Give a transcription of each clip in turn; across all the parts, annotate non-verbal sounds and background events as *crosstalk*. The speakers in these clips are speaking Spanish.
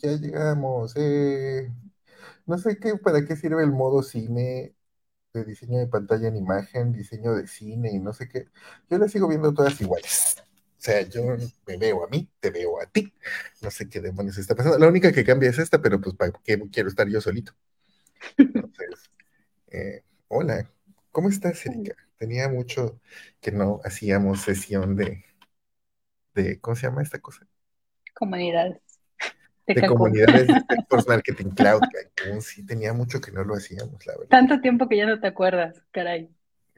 ya llegamos. eh. No sé qué, para qué sirve el modo cine de diseño de pantalla en imagen, diseño de cine y no sé qué. Yo las sigo viendo todas iguales. O sea, yo me veo a mí, te veo a ti. No sé qué demonios está pasando. La única que cambia es esta, pero pues para qué quiero estar yo solito. Entonces, eh, hola, ¿cómo estás, Erika? Tenía mucho que no hacíamos sesión de, de ¿cómo se llama esta cosa? Comunidades. De, comunidades de *laughs* Salesforce Marketing Cloud. Cancún. Sí, tenía mucho que no lo hacíamos, la verdad. Tanto tiempo que ya no te acuerdas, caray.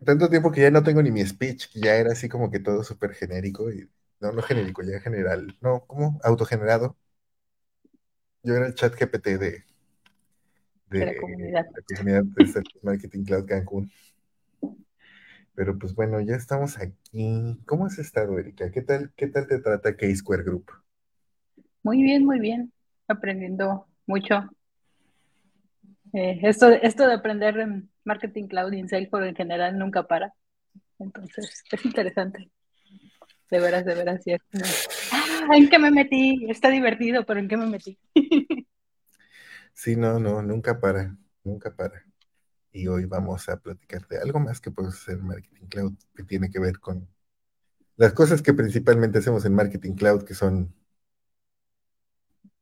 Tanto tiempo que ya no tengo ni mi speech, que ya era así como que todo súper genérico y no, no genérico, ya general. No, ¿cómo? Autogenerado. Yo era el chat GPT de, de, De la comunidad. la comunidad de Salesforce Marketing Cloud Cancún. Pero pues bueno, ya estamos aquí. ¿Cómo has estado, Erika? ¿Qué tal, qué tal te trata K-Square Group? Muy bien, muy bien. Aprendiendo mucho. Eh, esto, esto de aprender en marketing cloud y en Salesforce en general nunca para. Entonces, es interesante. De veras, de veras, como, ah, ¿en qué me metí? Está divertido, pero ¿en qué me metí? *laughs* Sí, no, no, nunca para, nunca para. Y hoy vamos a platicar de algo más que podemos hacer en Marketing Cloud, que tiene que ver con las cosas que principalmente hacemos en Marketing Cloud, que son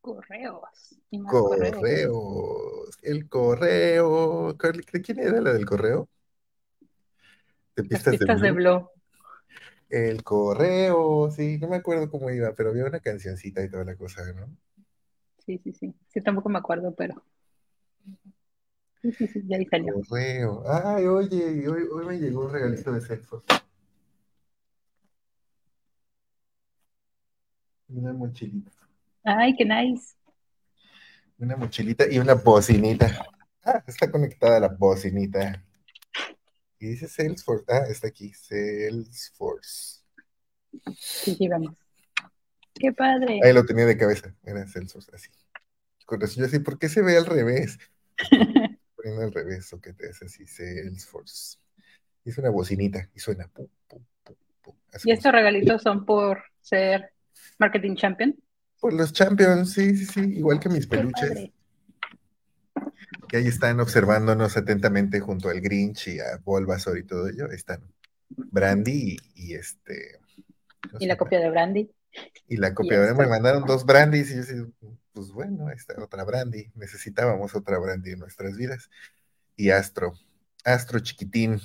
Correos. y más correos. El correo. ¿De quién era la del correo? De pistas de pistas de Blue. Blue. El correo, sí, no me acuerdo cómo iba, pero había una cancioncita y toda la cosa, ¿no? Sí, sí, sí. Sí, tampoco me acuerdo, pero. Sí, sí, sí, ya ahí salió. Correo. Ay, oye, hoy, hoy me llegó un regalito de Salesforce. Una mochilita. Ay, qué nice. Una mochilita y una bocinita. Ah, está conectada la bocinita. Y dice Salesforce. Ah, está aquí. Salesforce. Sí, sí, vamos. Qué padre. Ahí lo tenía de cabeza. Era Salesforce, así. Con eso yo así, ¿por qué se ve al revés? *laughs* Poniendo al revés, o que te hace así, Salesforce. Hizo una bocinita y suena. Pum, pum, pum, pum. Así ¿Y estos regalitos son por ser marketing champion? Por los champions, sí, sí, sí, igual que mis peluches, que ahí están observándonos atentamente junto al Grinch y a Bulbasaur y todo ello, están Brandy y, y este... ¿cómo se Y la copia de Brandy. Y la copia, ahora me mandaron dos Brandys y yo pues bueno, esta otra Brandy, necesitábamos otra Brandy en nuestras vidas. Y Astro, Astro chiquitín.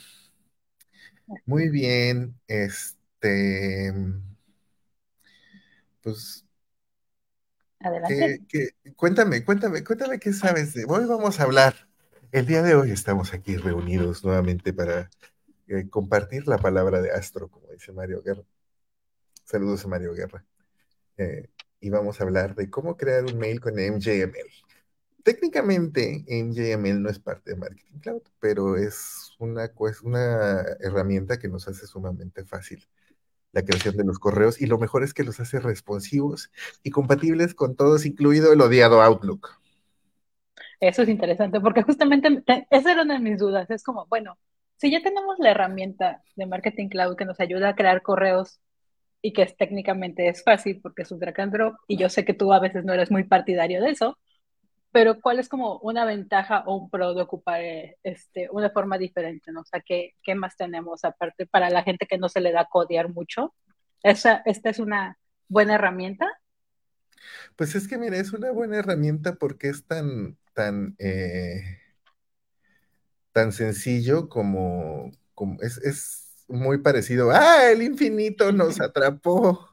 Muy bien, este, pues Adelante. ¿Qué- qué- cuéntame, cuéntame, cuéntame qué sabes de. Hoy vamos a hablar. El día de hoy estamos aquí reunidos nuevamente para eh, compartir la palabra de Astro, como dice Mario Guerra. Saludos a Mario Guerra. Eh, y vamos a hablar de cómo crear un mail con MJML. Técnicamente, MJML no es parte de Marketing Cloud, pero es una, cues- una herramienta que nos hace sumamente fácil la creación de los correos y lo mejor es que los hace responsivos y compatibles con todos, incluido el odiado Outlook. Eso es interesante, porque justamente te- esa era una de mis dudas. Es como, bueno, si ya tenemos la herramienta de Marketing Cloud que nos ayuda a crear correos y que es, técnicamente es fácil porque es un drag and drop, y yo sé que tú a veces no eres muy partidario de eso, pero ¿cuál es como una ventaja o un pro de ocupar eh, este, una forma diferente, ¿no? O sea, ¿qué, qué más tenemos aparte para la gente que no se le da codear mucho? Esa, esta es una buena herramienta. Pues es que, mira, es una buena herramienta porque es tan, tan, eh, tan sencillo como, como es, es muy parecido. ¡Ah, el infinito nos atrapó!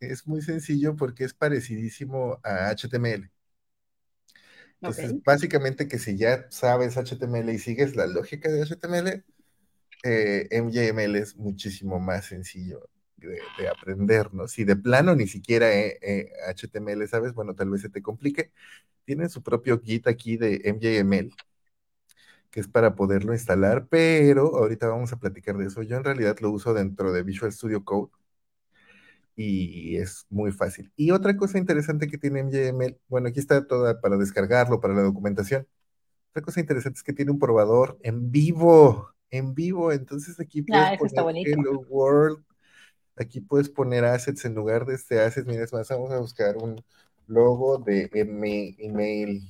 Es muy sencillo porque es parecidísimo a HTML. Entonces, básicamente que si ya sabes HTML y sigues la lógica de HTML, eh, MJML es muchísimo más sencillo de, de aprender, ¿no? Si de plano ni siquiera eh, eh, HTML sabes, bueno, tal vez se te complique. Tienen su propio Git aquí de MJML, que es para poderlo instalar, pero ahorita vamos a platicar de eso. Yo en realidad lo uso dentro de Visual Studio Code y es muy fácil. Y otra cosa interesante que tiene MJML, bueno, aquí está toda para descargarlo, para la documentación. Otra cosa interesante es que tiene un probador en vivo. en vivo. Entonces aquí puedes Ah, poner. Hello World, aquí puedes poner assets en lugar de este assets. Mira, es más, vamos a buscar un logo de email.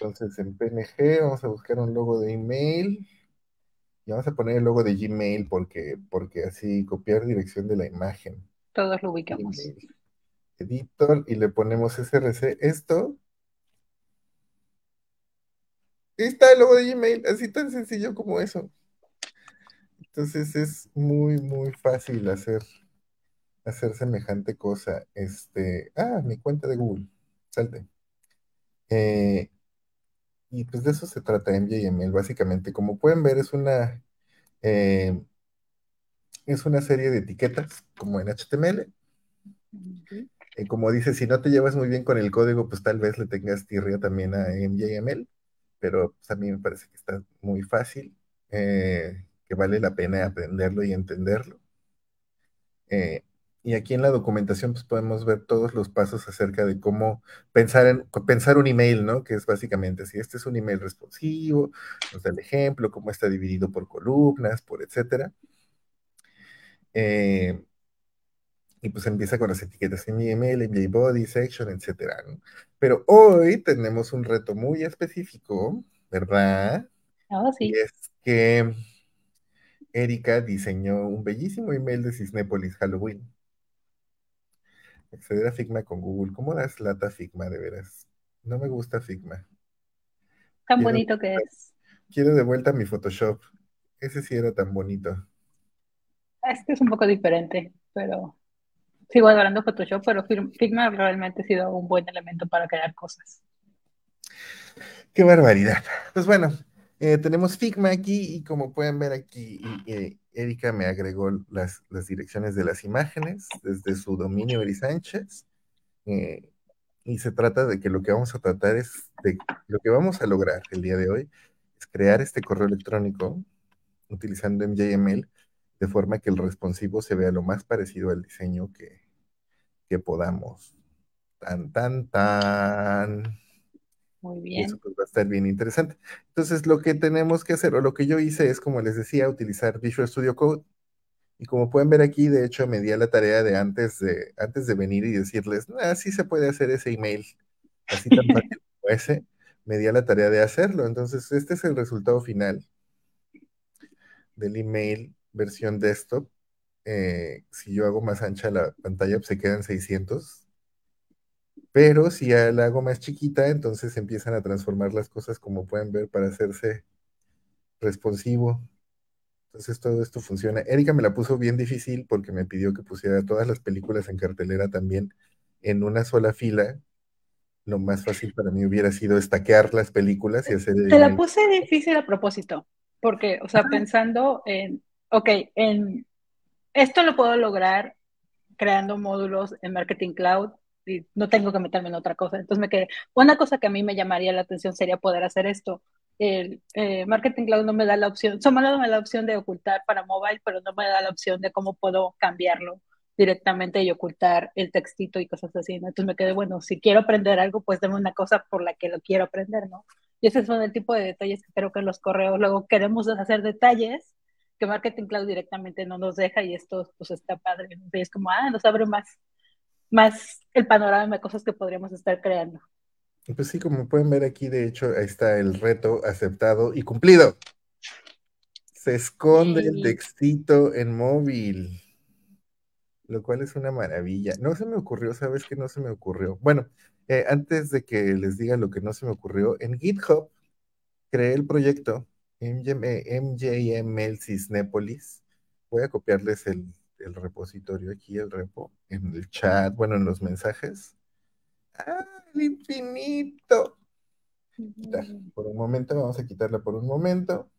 Entonces en PNG vamos a buscar un logo de email y vamos a poner el logo de Gmail porque, porque así copiar dirección de la imagen. Todos lo ubicamos. Gmail. Editor y le ponemos src. Esto está el logo de Gmail, así tan sencillo como eso. Entonces es muy, muy fácil hacer, hacer semejante cosa. Este, ah, mi cuenta de Google, salte. Eh, y pues de eso se trata MJML, básicamente. Como pueden ver, es una, eh, es una serie de etiquetas, como en HTML. Eh, como dice, si no te llevas muy bien con el código, pues tal vez le tengas tirria también a MJML, pero pues, a mí me parece que está muy fácil, eh, que vale la pena aprenderlo y entenderlo. Y aquí en la documentación pues podemos ver todos los pasos acerca de cómo pensar, en, pensar un email, ¿no? Que es básicamente, si este es un email responsivo, nos da el ejemplo, cómo está dividido por columnas, por etcétera. Eh, y pues empieza con las etiquetas en mi email, en mi body, section, etcétera, ¿no? Pero hoy tenemos un reto muy específico, ¿verdad? Oh, sí. Y es que Erika diseñó un bellísimo email de Cisnépolis Halloween. Acceder a Figma con Google. ¿Cómo das lata Figma, de veras? No me gusta Figma. Tan quiero, bonito que es. Quiero de vuelta mi Photoshop. Ese sí era tan bonito. Este es un poco diferente, pero sigo adorando Photoshop, pero Figma realmente ha sido un buen elemento para crear cosas. Qué barbaridad. Pues bueno, eh, tenemos Figma aquí y como pueden ver aquí, eh, Erika me agregó las, las, direcciones de las imágenes desde su dominio Eri Sánchez. Eh, y se trata de que lo que vamos a tratar es de lo que vamos a lograr el día de hoy es crear este correo electrónico utilizando MJML de forma que el responsivo se vea lo más parecido al diseño que, que podamos. Tan, tan, tan. Muy bien. Y eso pues, va a estar bien interesante. Entonces, lo que tenemos que hacer, o lo que yo hice es, como les decía, utilizar Visual Studio Code. Y como pueden ver aquí, de hecho, me di a la tarea de antes de, antes de venir y decirles, ah, sí se puede hacer ese email, así tan *laughs* fácil como ese, me di a la tarea de hacerlo. Entonces, este es el resultado final del email versión desktop. Eh, si yo hago más ancha la pantalla, pues se quedan 600 pero si ya la hago más chiquita, entonces empiezan a transformar las cosas, como pueden ver, para hacerse responsivo. Entonces todo esto funciona. Erika me la puso bien difícil porque me pidió que pusiera todas las películas en cartelera también en una sola fila. Lo más fácil para mí hubiera sido estaquear las películas y hacer... Te la puse difícil a propósito, porque, o sea, pensando en, ok, en esto lo puedo lograr creando módulos en Marketing Cloud, y no tengo que meterme en otra cosa. Entonces me quedé, una cosa que a mí me llamaría la atención sería poder hacer esto. El eh, Marketing Cloud no me da la opción, solo me da la opción de ocultar para mobile, pero no me da la opción de cómo puedo cambiarlo directamente y ocultar el textito y cosas así, ¿no? Entonces me quedé, bueno, si quiero aprender algo, pues dame una cosa por la que lo quiero aprender, ¿no? Y ese son el tipo de detalles que creo que en los correos luego queremos hacer detalles que Marketing Cloud directamente no nos deja y esto pues está padre, ¿no? Y es como, ah, nos abre más más el panorama de cosas que podríamos estar creando. Pues sí, como pueden ver aquí, de hecho, ahí está el reto aceptado y cumplido. Se esconde sí. el textito en móvil, lo cual es una maravilla. No se me ocurrió, ¿sabes qué no se me ocurrió? Bueno, eh, antes de que les diga lo que no se me ocurrió, en GitHub creé el proyecto MJML Cisnépolis. Voy a copiarles el, el repositorio aquí, el repo, en el chat, bueno, en los mensajes. ¡Ah, el infinito! Quitar. Por un momento, vamos a quitarla por un momento.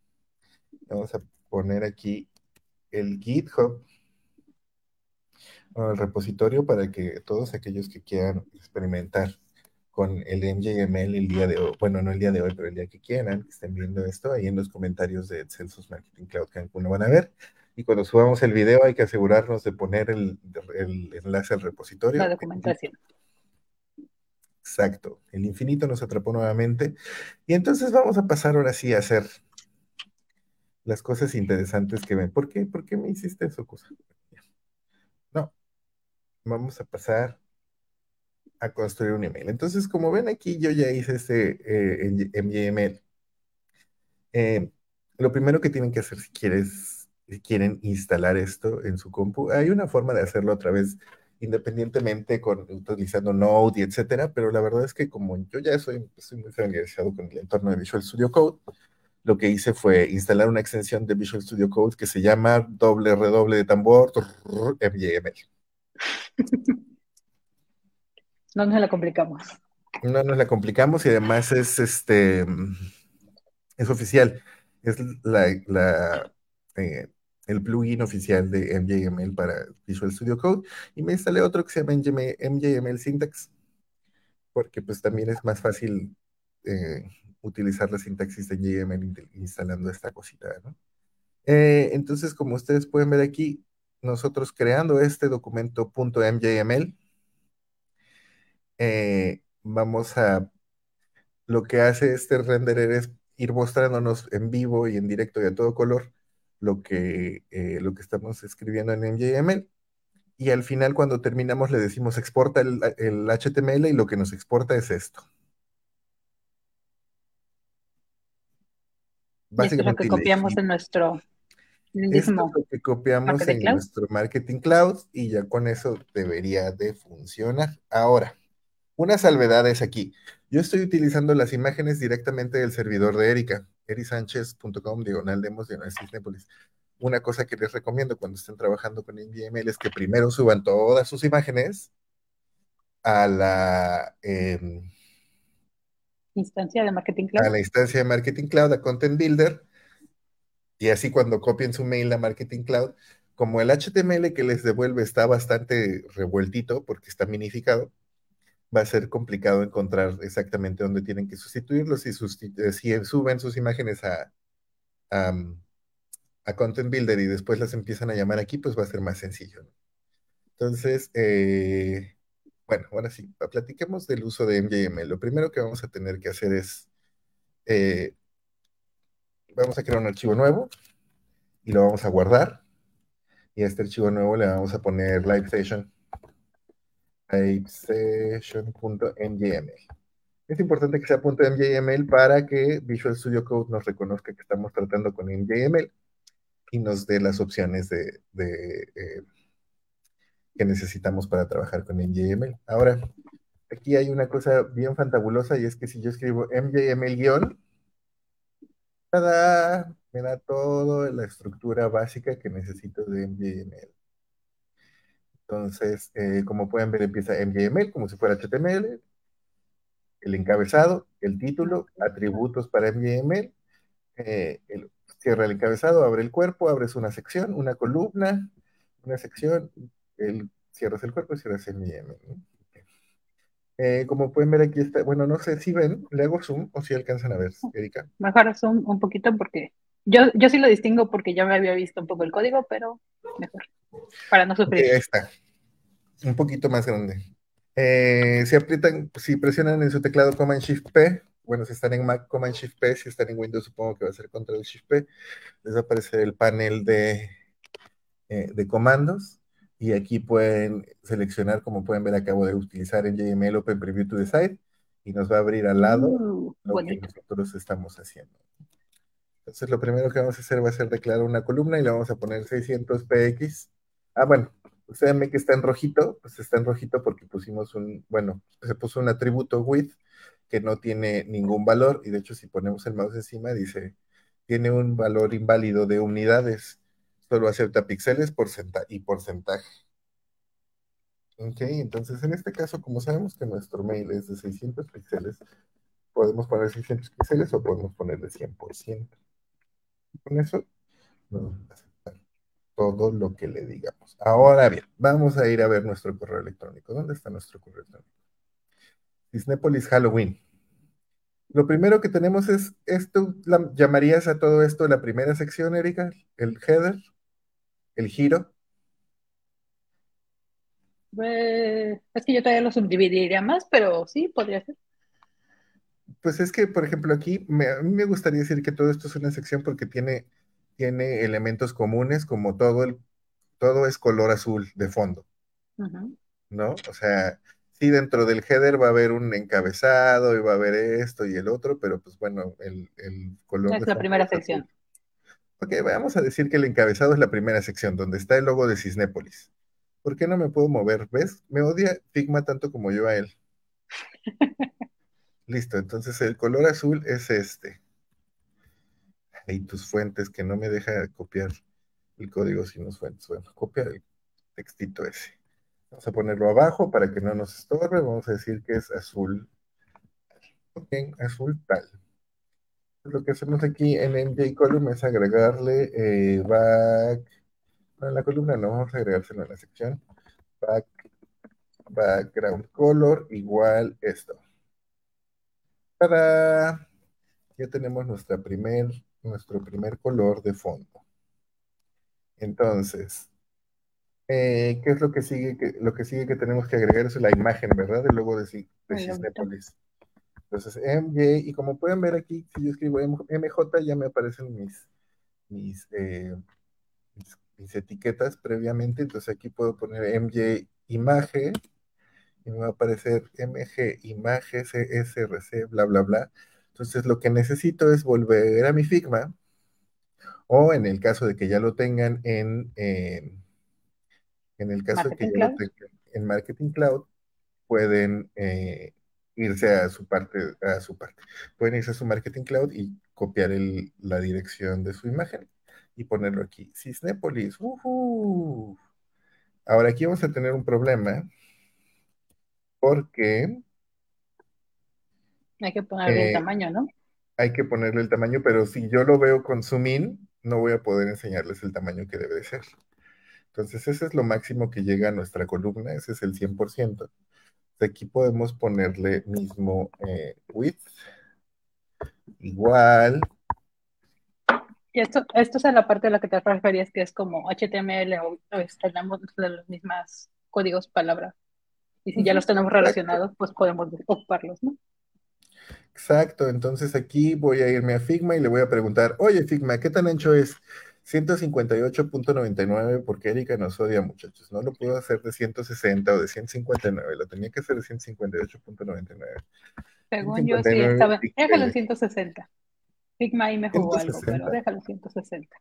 Vamos a poner aquí el GitHub, o el repositorio para que todos aquellos que quieran experimentar con el MJML el día de hoy, bueno, no el día de hoy, pero el día que quieran, que estén viendo esto, ahí en los comentarios de Celsius Marketing Cloud Cancún lo van a ver. Y cuando subamos el video hay que asegurarnos de poner el, el enlace al repositorio. La documentación. Exacto. El infinito nos atrapó nuevamente. Y entonces vamos a pasar ahora sí a hacer las cosas interesantes que ven. ¿Por qué? ¿Por qué me hiciste eso, cosa? No, vamos a pasar a construir un email. Entonces, como ven aquí, yo ya hice este eh, MYML. Eh, lo primero que tienen que hacer si quieres, quieren instalar esto en su compu, hay una forma de hacerlo a través independientemente con utilizando Node y etcétera, pero la verdad es que como yo ya soy, soy muy familiarizado con el entorno de Visual Studio Code, lo que hice fue instalar una extensión de Visual Studio Code que se llama doble redoble de tambor MYML. *laughs* No nos la complicamos. No nos la complicamos y además es este es oficial. Es la, la eh, el plugin oficial de MJML para Visual Studio Code y me instalé otro que se llama MJML Syntax porque pues también es más fácil eh, utilizar la sintaxis de MJML instalando esta cosita, ¿no? Eh, entonces, como ustedes pueden ver aquí, nosotros creando este documento .mjml, eh, vamos a, lo que hace este renderer es ir mostrándonos en vivo y en directo y a todo color lo que, eh, lo que estamos escribiendo en MJML. Y al final, cuando terminamos, le decimos exporta el, el HTML y lo que nos exporta es esto. Básicamente. es lo que copiamos en nuestro esto es lo que copiamos en nuestro Marketing Cloud y ya con eso debería de funcionar. Ahora, una salvedad es aquí. Yo estoy utilizando las imágenes directamente del servidor de Erika, erisánchez.com, diagonal demos, diagonal Una cosa que les recomiendo cuando estén trabajando con NVML es que primero suban todas sus imágenes a la em, instancia de Marketing Cloud. A la instancia de Marketing Cloud, a Content Builder, y así cuando copien su mail a Marketing Cloud, como el HTML que les devuelve está bastante revueltito porque está minificado, va a ser complicado encontrar exactamente dónde tienen que sustituirlos. Si, eh, si suben sus imágenes a, a, Content Builder y después las empiezan a llamar aquí, pues va a ser más sencillo. Entonces, eh, bueno, ahora sí, platiquemos del uso de MJML. Lo primero que vamos a tener que hacer es eh, vamos a crear un archivo nuevo y lo vamos a guardar. Y a este archivo nuevo le vamos a poner live session, livesession.mjml. Es importante que sea .mjml para que Visual Studio Code nos reconozca que estamos tratando con MJML y nos dé las opciones de, eh, que necesitamos para trabajar con MJML. Ahora, aquí hay una cosa bien fantabulosa y es que si yo escribo MJML- me da toda la estructura básica que necesito de MJML. Entonces, eh, como pueden ver, empieza MJML como si fuera HTML, el encabezado, el título, atributos para MJML, eh, cierra el encabezado, abre el cuerpo, abres una sección, una columna, una sección, el, cierras el cuerpo y cierras MJML. Eh, como pueden ver aquí está, bueno, no sé si ven, le hago zoom o si alcanzan a ver, Erika. Mejor zoom un poquito porque yo, yo sí lo distingo porque ya me había visto un poco el código, pero mejor, para no sufrir. ahí está, un poquito más grande. Eh, si aprietan, si presionan en su teclado Command Shift P, bueno, si están en Mac Command Shift P, si están en Windows supongo que va a ser Control Shift P, les va a aparecer el panel de, eh, de comandos y aquí pueden seleccionar, como pueden ver, acabo de utilizar en JML Open Preview to the Site y nos va a abrir al lado uh, lo que nosotros estamos haciendo. Entonces lo primero que vamos a hacer va a ser declarar una columna y le vamos a poner 600px. Ah, bueno, ustedes que está en rojito, pues está en rojito porque pusimos un, bueno, se puso un atributo width que no tiene ningún valor y de hecho si ponemos el mouse encima dice, tiene un valor inválido de unidades solo acepta píxeles y porcentaje. Ok, entonces en este caso, como sabemos que nuestro mail es de 600 píxeles, podemos poner 600 píxeles o podemos ponerle 100%. Con eso aceptar todo lo que le digamos. Ahora bien, vamos a ir a ver nuestro correo electrónico. ¿Dónde está nuestro correo electrónico? Disneypolis Halloween. Lo primero que tenemos es esto, ¿llamarías a todo esto la primera sección, Erika? ¿El header? el giro? Pues, es que yo todavía lo subdividiría más, pero sí, podría ser. Pues es que, por ejemplo, aquí me, a mí me gustaría decir que todo esto es una sección porque tiene, tiene elementos comunes como todo el, todo es color azul de fondo. ¿no? O sea, sí dentro del header va a haber un encabezado y va a haber esto y el otro, pero pues bueno, el, el color de Es la primera azul. sección. Ok, vamos a decir que el encabezado es la primera sección, donde está el logo de Cisnépolis. ¿Por qué no me puedo mover? ¿Ves? Me odia Figma tanto como yo a él. *laughs* Listo, entonces el color azul es este. Y tus fuentes, que no me deja copiar el código sin los fuentes. Bueno, copia el textito ese. Vamos a ponerlo abajo para que no nos estorbe. Vamos a decir que es azul. Ok, azul tal. Lo que hacemos aquí en MJ Column es agregarle eh, back. No, en la columna no, vamos a agregárselo en la sección. Back, background color igual esto. Para ya tenemos nuestra primer, nuestro primer color de fondo. Entonces, eh, ¿qué es lo que sigue? Que, lo que sigue que tenemos que agregar es la imagen, ¿verdad? Del logo de, de. Cisnépolis. Entonces, MJ, y como pueden ver aquí, si yo escribo MJ, ya me aparecen mis, mis, eh, mis, mis etiquetas previamente. Entonces aquí puedo poner MJ imagen y me va a aparecer MG imagen CSRC, bla, bla, bla. Entonces lo que necesito es volver a mi Figma o en el caso de que ya lo tengan en, eh, en el caso de que ya lo tengan en Marketing Cloud, pueden eh, irse a su parte, a su parte. Pueden irse a su Marketing Cloud y copiar el, la dirección de su imagen y ponerlo aquí. Cisnépolis. Ahora aquí vamos a tener un problema porque Hay que ponerle el eh, tamaño, ¿no? hay que ponerle el tamaño, pero si yo lo veo con zoom in, no voy a poder enseñarles el tamaño que debe de ser. Entonces, ese es lo máximo que llega a nuestra columna, ese es el 100%. Aquí podemos ponerle mismo eh, width igual. Y esto, esto es la parte a la que te referías, que es como HTML o, o tenemos los mismos códigos palabra. Y si ya los tenemos relacionados, pues podemos ocuparlos, ¿no? Exacto, entonces aquí voy a irme a Figma y le voy a preguntar, oye Figma, ¿qué tan ancho es? 158.99 porque Erika nos odia, muchachos. No lo puedo hacer de 160 o de 159, lo tenía que hacer de 158.99. Según yo, sí, 159 estaba. Déjalo en píxeles. 160. Figma ahí me jugó algo, pero 160. déjalo en 160.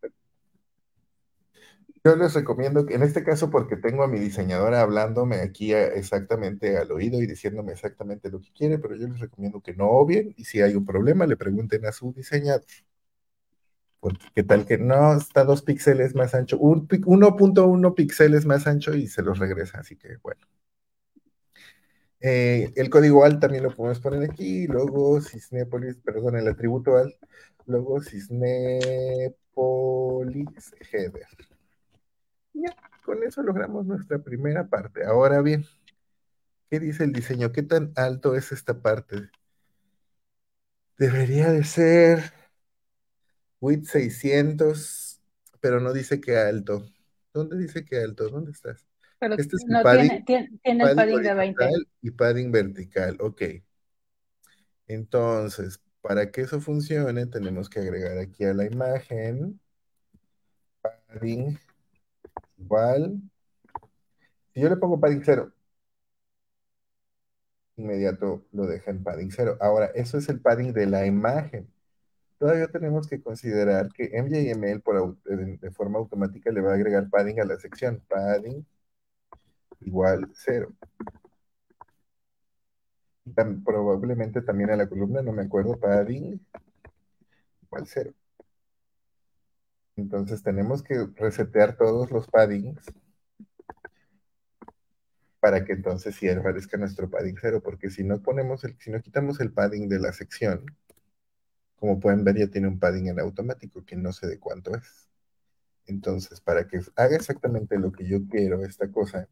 Yo les recomiendo que en este caso, porque tengo a mi diseñadora hablándome aquí a- exactamente al oído y diciéndome exactamente lo que quiere, pero yo les recomiendo que no obvien y si hay un problema le pregunten a su diseñador. Porque qué tal que no, está dos píxeles más ancho, un pi- 1.1 píxeles más ancho y se los regresa, así que bueno. Eh, el código AL también lo podemos poner aquí, luego Cisnépolis, perdón, el atributo AL, luego Cisnépolis header. Ya, con eso logramos nuestra primera parte. Ahora bien, ¿qué dice el diseño? ¿Qué tan alto es esta parte? Debería de ser width 600, pero no dice qué alto. ¿Dónde dice qué alto? ¿Dónde estás? Pero Este es no padding, tiene, tiene, tiene el padding de 20. horizontal y padding vertical. Ok. Entonces, para que eso funcione, tenemos que agregar aquí a la imagen padding igual. Si yo le pongo padding 0, inmediato lo deja en padding 0. Ahora, eso es el padding de la imagen. Todavía tenemos que considerar que MJML por, de, forma automática le va a agregar padding a la sección. Padding igual 0. Tam- probablemente también a la columna, no me acuerdo, padding igual 0. Entonces tenemos que resetear todos los paddings para que entonces sí aparezca nuestro padding 0, porque si no ponemos el, si no quitamos el padding de la sección, como pueden ver ya tiene un padding en automático que no sé de cuánto es. Entonces, para que haga exactamente lo que yo quiero esta cosa,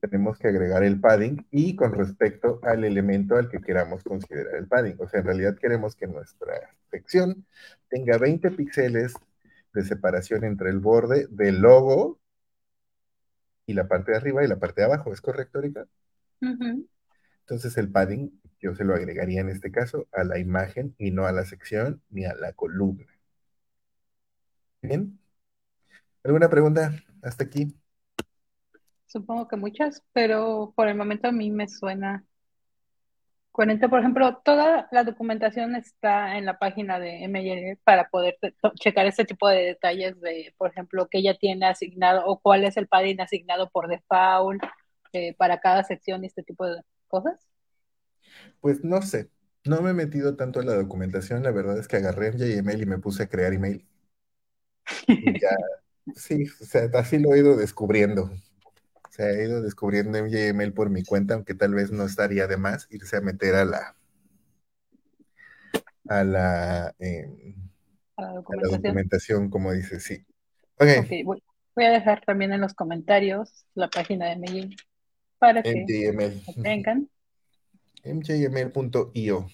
tenemos que agregar el padding y con respecto al elemento al que queramos considerar el padding. O sea, en realidad queremos que nuestra sección tenga 20 píxeles de separación entre el borde del logo y la parte de arriba y la parte de abajo. ¿Es correcto, Erika? Entonces el padding yo se lo agregaría en este caso a la imagen y no a la sección ni a la columna. Bien. ¿Alguna pregunta hasta aquí? Supongo que muchas, pero por el momento a mí me suena coherente. Por ejemplo, toda la documentación está en la página de ML para poder checar este tipo de detalles de, por ejemplo, qué ya tiene asignado o cuál es el padding asignado por default eh, para cada sección y este tipo de cosas. Pues no sé. No me he metido tanto en la documentación. La verdad es que agarré MJML y me puse a crear email. Y ya, *laughs* sí, o sea, así lo he ido descubriendo. O sea, he ido descubriendo MJML por mi cuenta, aunque tal vez no estaría de más irse a meter a la, a la, eh, A la a la documentación. como dice, sí. Ok, Ok, voy, voy a dejar también en los comentarios la página de Medellín para que MJML. la tengan. MJML.io.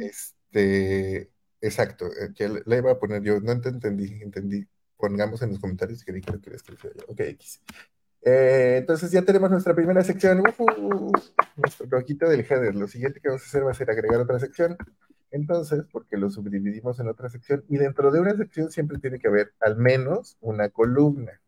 Este, exacto, eh, le le iba a poner yo, no te entendí, entendí. Pongamos en los comentarios que creo que lo escribí yo. Ok, X. Eh, entonces ya tenemos nuestra primera sección, nuestro loguito del header. Lo siguiente que vamos a hacer va a ser agregar otra sección. Entonces, porque lo subdividimos en otra sección, y dentro de una sección siempre tiene que haber al menos una columna.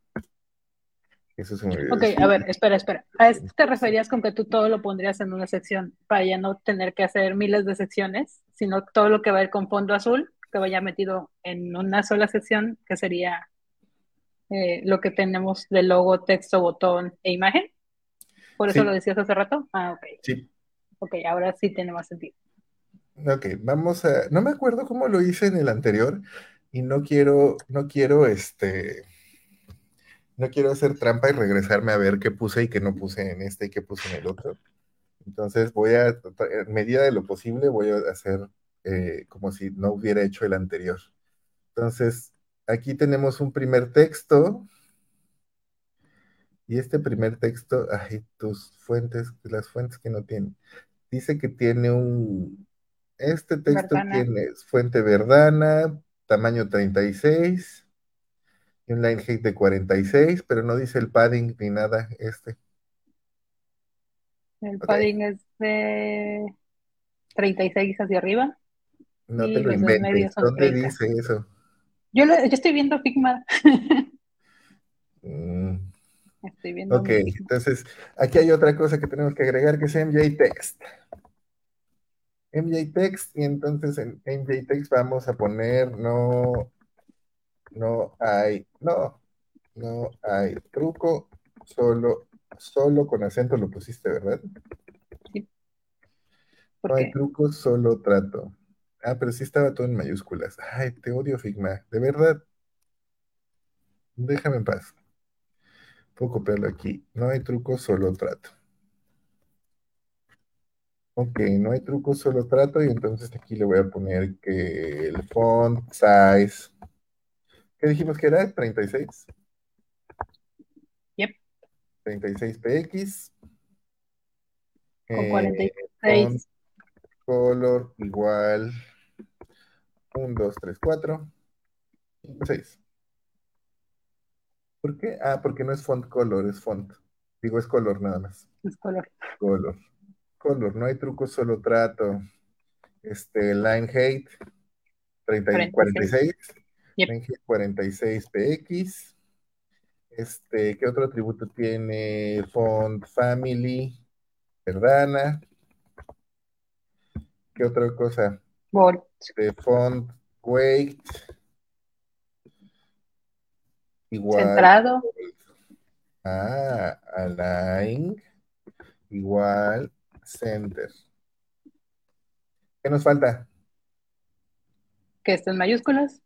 Eso se me olvidó Ok, a ver, espera, espera. ¿A esto te referías con que tú todo lo pondrías en una sección para ya no tener que hacer miles de secciones, sino todo lo que va a ir con fondo azul, que vaya metido en una sola sección, que sería eh, lo que tenemos de logo, texto, botón e imagen? ¿Por eso Sí, lo decías hace rato? Ah, ok. sí. Ok, ahora sí tiene más sentido. Ok, vamos a. No me acuerdo cómo lo hice en el anterior y no quiero, no quiero, este, no quiero hacer trampa y regresarme a ver qué puse y qué no puse en este y qué puse en el otro. Entonces voy a, en medida de lo posible, voy a hacer eh, como si no hubiera hecho el anterior. Entonces, aquí tenemos un primer texto y este primer texto, ay, tus fuentes, las fuentes que no tienen. Dice que tiene un, este texto Verdana, tiene fuente Verdana, tamaño 36 y un line height de 46, pero no dice el padding ni nada este. el padding es de 36 hacia arriba no te lo inventes. ¿Dónde 30. dice eso? Yo, lo- yo estoy viendo Figma, Mm, estoy viendo ok, entonces aquí hay otra cosa que tenemos que agregar que es MJ Text. MJ Text, y entonces en MJ Text vamos a poner no, no hay, no, no hay truco, solo, solo con acento lo pusiste, ¿verdad? Sí, No hay truco, solo trato. Ah, pero sí estaba todo en mayúsculas. Ay, te odio, Figma. De verdad, déjame en paz. Puedo copiarlo aquí. No hay truco, solo trato. Ok, no hay truco, solo trato. Y entonces aquí le voy a poner que el font size. ¿Qué dijimos que era? 36. yep, 36 px. con Eh, font 46 color igual 1, 2, 3, 4, 5, 6. ¿Por qué? Ah, porque no es font color, es font. Digo, es color nada más. es color. Color. Color, no hay truco, solo trato. Este, line height 30 y 46. 46. Yep, Line height 46 px. Este, ¿qué otro atributo tiene? Font family, Verdana. ¿Qué otra cosa? Bold, De font weight igual centrado, a align igual center. ¿Qué nos falta? que está en mayúsculas,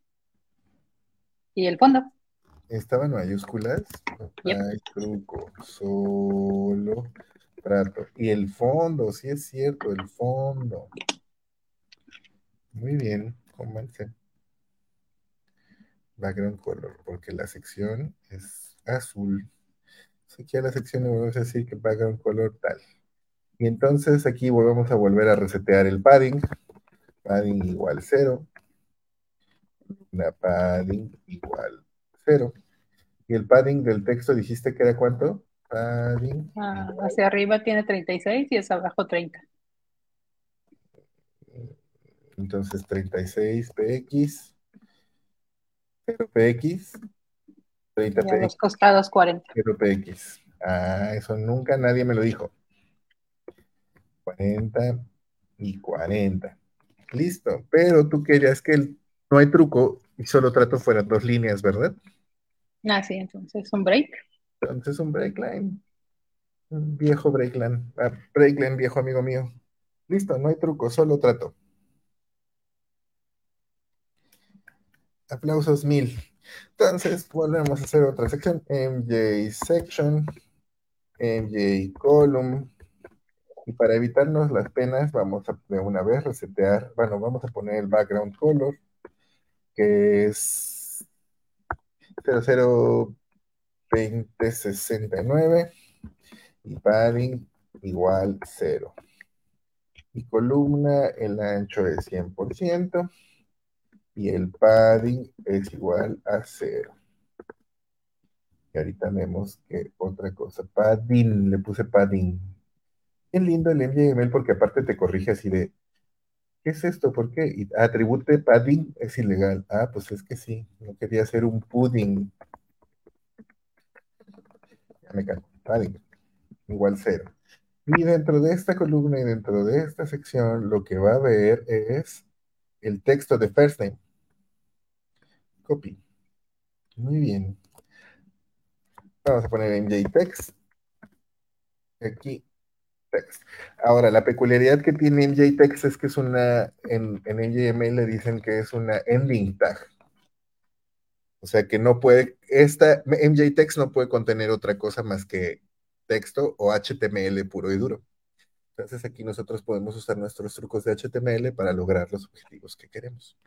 y el fondo. Estaban mayúsculas. Yep, truco, solo trato. Y el fondo, sí es cierto, el fondo. Muy bien, cómanse. Background color, porque la sección es azul. Aquí a la sección le vamos a decir que background color tal. Y entonces aquí volvemos a volver a resetear el padding. Padding igual 0. La padding igual 0. Y el padding del texto dijiste que era cuánto? Padding ah, hacia arriba tiene 36 y hacia abajo 30. Entonces 36 px 0px, Y a 30px, los costados 40. 0px. Ah, eso nunca nadie me lo dijo. 40 y 40. Listo, pero tú querías que el- no hay truco y solo trato fuera dos líneas, ¿verdad? Ah, sí, entonces un break. Entonces un breakline. Un viejo breakline. Ah, breakline, viejo amigo mío. Listo, no hay truco, solo trato. Aplausos mil. Entonces, volvemos a hacer otra sección. MJ section, MJ column. Y para evitarnos las penas, vamos a de una vez resetear. Bueno, vamos a poner el background color, que es 002069. Y padding igual 0. Y columna, el ancho es 100% y el padding es igual a 0. Y ahorita vemos que otra cosa, padding, le puse padding. Qué lindo el MJML porque aparte te corrige así de, ¿qué es esto? ¿Por qué? Y atribute padding es ilegal. Ah, pues es que sí, no quería hacer un pudding. Ya me cago, padding, igual 0. Y dentro de esta columna y dentro de esta sección, lo que va a ver es el texto de first name. Copy. Muy bien. Vamos a poner en JText. Aquí, text. Ahora, la peculiaridad que tiene MJText es que es una, en, en MJML le dicen que es una ending tag. O sea que no puede, esta MJText no puede contener otra cosa más que texto o HTML puro y duro. Entonces aquí nosotros podemos usar nuestros trucos de HTML para lograr los objetivos que queremos.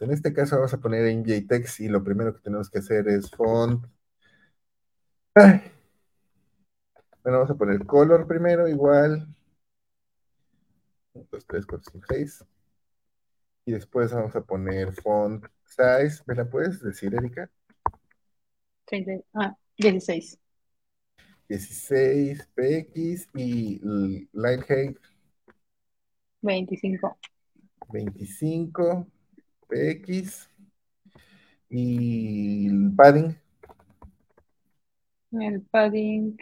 En este caso vamos a poner en JText y lo primero que tenemos que hacer es font. Ay. Bueno, vamos a poner color primero, igual. 1, 2, 3, 4, 5, 6. Y después vamos a poner font size. ¿Me la puedes decir, Erika? 30, ah, 16. 16 px y height 25. 25 px y el padding El padding.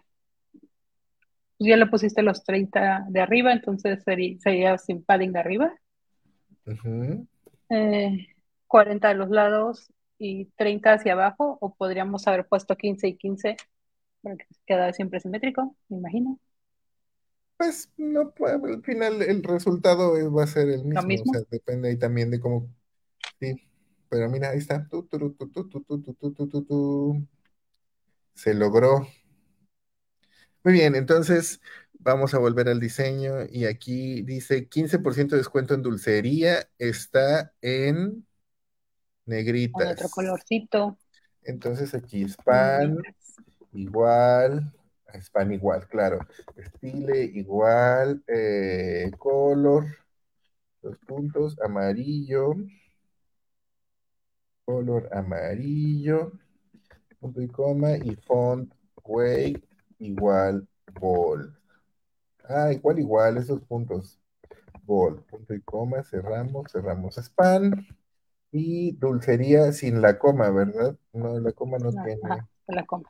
Pues ya le pusiste los 30 de arriba, entonces sería, sería sin padding de arriba. Ujú. Eh, 40 a los lados y 30 hacia abajo, o podríamos haber puesto 15 y 15 para que quede siempre simétrico, me imagino. Pues no, pues, al final el resultado es- va a ser el mismo, o mismo. sea, depende ahí también de cómo, sí, pero mira, ahí está, tu, tu, tu, tu, tu, tu, tu, tu, tu, tu, tu. se logró. Muy bien, entonces vamos a volver al diseño y aquí dice 15% de descuento en dulcería, está en Con otro negritas. colorcito. Entonces aquí span igual, span igual, claro. Estile igual, eh, color, los puntos, amarillo, color amarillo, punto y coma, y font weight igual bold. Ah, igual, igual, esos puntos. Bold, punto y coma, cerramos, cerramos span. Y dulcería sin la coma, ¿verdad? No, la coma no tiene. ajá, la como.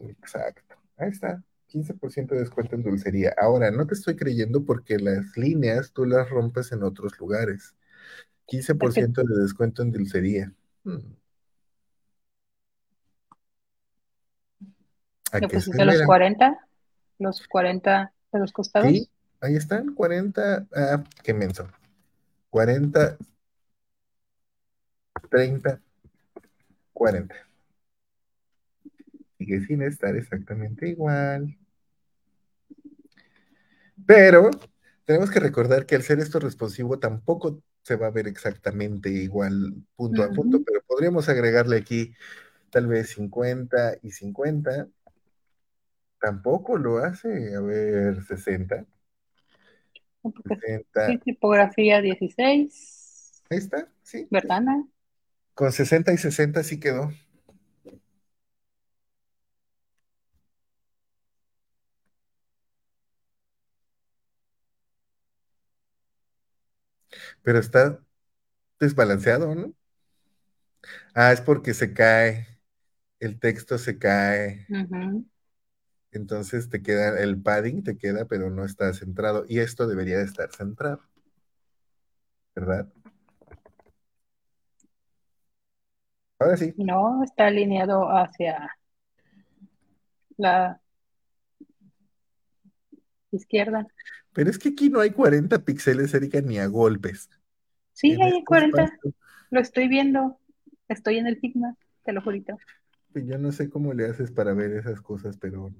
Exacto. Ahí está. 15% de descuento en dulcería. Ahora, no te estoy creyendo porque las líneas tú las rompes en otros lugares. 15% de descuento en dulcería. Hmm. ¿A Le pusiste los verá? 40, los 40 de los costados. Sí, ahí están, 40. Ah, qué menso. 40, 30, 40. Sigue sin estar exactamente igual. Pero tenemos que recordar que al ser esto responsivo tampoco se va a ver exactamente igual punto a punto, pero podríamos agregarle aquí tal vez 50 y 50. Tampoco lo hace, a ver, 60, Porque 60. sí, tipografía 16, Ahí está, sí. Verdana. Con 60 y 60 sí quedó. Pero está desbalanceado, ¿no? Ah, es porque se cae, el texto se cae, entonces te queda, el padding te queda, pero no está centrado. Y esto debería de estar centrado, ¿verdad? Ahora sí. No, está alineado hacia la izquierda. Pero es que aquí no hay 40 píxeles, Erika, ni a golpes. Sí, En hay este 40. espacio, Lo estoy viendo. Estoy en el Figma, te lo jurito. pues yo no sé cómo le haces para ver esas cosas, pero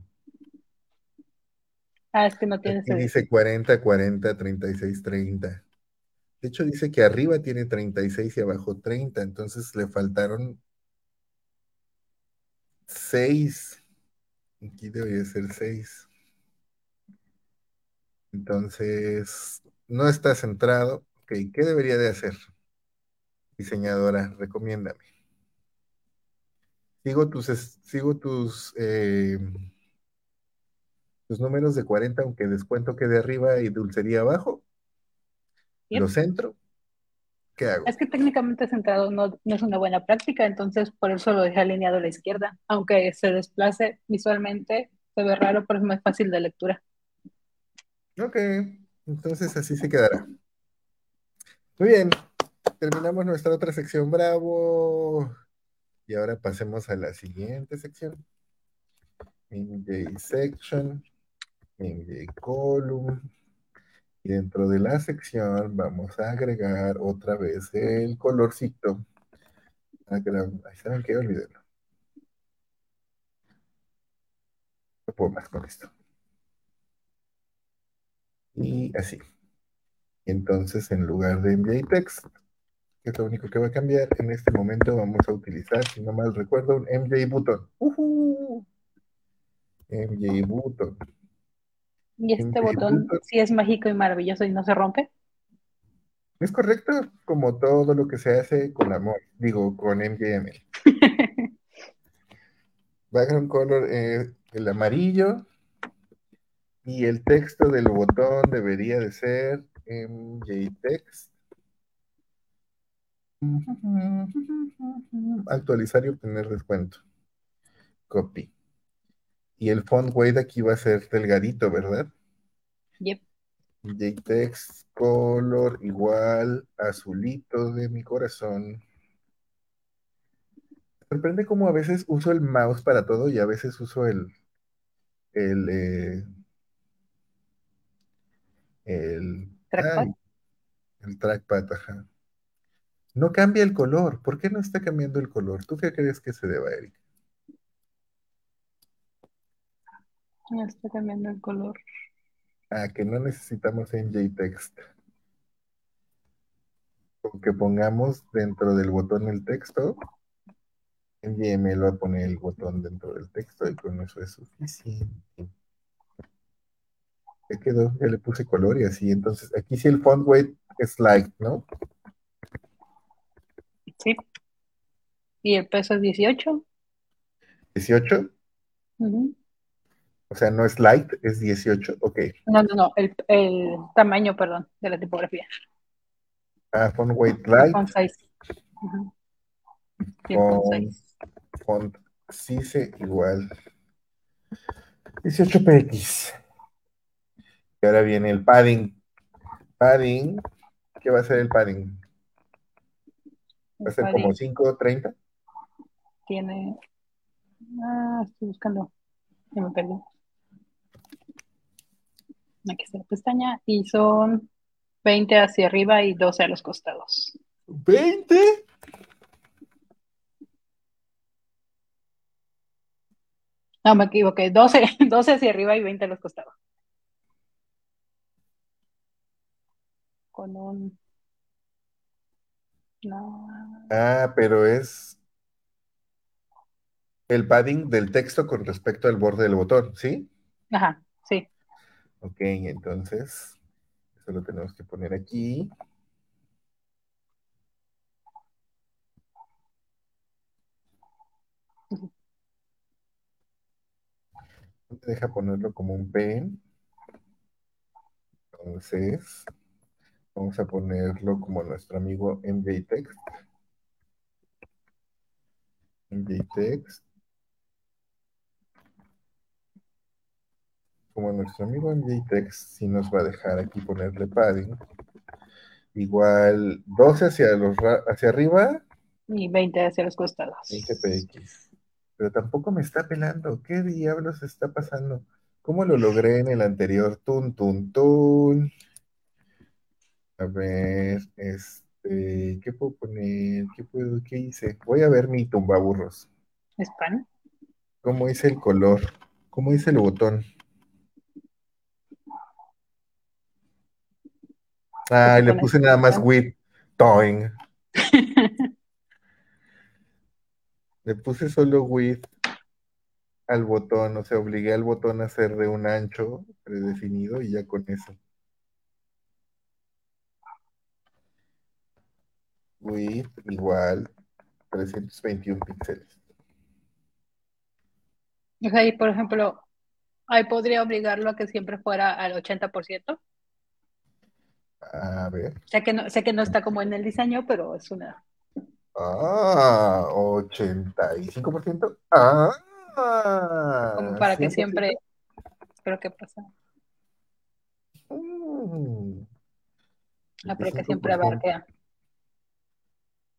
Ah, es que no tienes aquí dice 40, 40, 36, 30. De hecho, dice que arriba tiene 36 y abajo 30, entonces le faltaron 6. Aquí debería ser 6. Entonces, no está centrado. Ok, ¿qué debería de hacer? Diseñadora, recomiéndame. Sigo tus, sigo tus, eh, tus números de 40, aunque descuento quede arriba y dulcería abajo. Yep. Lo centro. ¿Qué hago? Es que técnicamente centrado no, no, es una buena práctica, entonces por eso lo dejé alineado a la izquierda. Aunque se desplace visualmente, se ve raro, pero es más fácil de lectura. Ok, entonces así se quedará. Muy bien, terminamos nuestra otra sección, bravo. Y ahora pasemos a la siguiente sección. MJ Section, MJ Column. Y dentro de la sección vamos a agregar otra vez el colorcito. Ahí saben que olvídenlo. No puedo más con esto. Y así. Entonces en lugar de MJ Text, que es lo único que va a cambiar, en este momento vamos a utilizar, si no mal recuerdo, un MJ Button. Uh -huh. MJ Button. ¿Y este MJ botón Button. sí es mágico y maravilloso y no se rompe? Es correcto, como todo lo que se hace con amor, digo, con MJML. *laughs* Background color, eh, el amarillo. Y el texto del botón debería de ser MJ Text. Actualizar y obtener descuento. Copy. Y el font weight aquí va a ser delgadito, ¿verdad? Yep. JText color igual azulito de mi corazón. Sorprende cómo a veces uso el mouse para todo y a veces uso el el eh, el trackpad. ay, el trackpad, ajá. No cambia el color. ¿Por qué no está cambiando el color? ¿Tú qué crees que se deba, Eric? No está cambiando el color. Ah, que no necesitamos en JText. Con que pongamos dentro del botón el texto, en GML va a poner el botón dentro del texto y con eso es suficiente. Ya quedó, ya le puse color y así. Entonces, aquí sí el font weight es light, ¿no? Sí. ¿Y el peso es 18? 18. Uh -huh. O sea, no es light, es 18. Ok. No, no, no. El, el tamaño, perdón, de la tipografía. Ah, font weight light. Font size. Uh -huh. Y font, size. font size igual 18px. Y ahora viene el padding. Padding. ¿Qué va a ser el padding? ¿Va a ser padding como 5, 30? Tiene. Ah, estoy buscando. Ya me perdí. Aquí está la pestaña. Y son 20 hacia arriba y 12 a los costados. ¿20? No, me equivoqué. 12, 12 *laughs* hacia arriba y 20 a los costados. Con un. No. Ah, pero es el padding del texto con respecto al borde del botón, ¿sí? Ajá, sí. Ok, entonces, eso lo tenemos que poner aquí. Deja ponerlo como un P. Entonces, vamos a ponerlo como nuestro amigo MJText. JText. Como nuestro amigo en JText sí nos va a dejar aquí ponerle padding. Igual 12 hacia, los, hacia arriba. Y 20 hacia los costados. 20 px. Pero tampoco me está pelando. ¿Qué diablos está pasando? ¿Cómo lo logré en el anterior? Tun, tun, tun. A ver, este, ¿qué puedo poner? ¿Qué puedo, qué hice? Voy a ver mi tumbaburros. ¿Span? ¿Cómo hice el color? ¿Cómo hice el botón? Ah, le puse nada más with toing. *laughs* le puse solo with al botón, o sea, obligué al botón a ser de un ancho predefinido y ya con eso. Width igual 321 píxeles. O sea, y por ejemplo, ahí podría obligarlo a que siempre fuera al 80%. A ver. Sé que no, sé que no está como en el diseño, pero es una. Ah, 85%. Ah. Como para que siempre. Espero que pasa. Mm. Ah, pero que siempre abarque.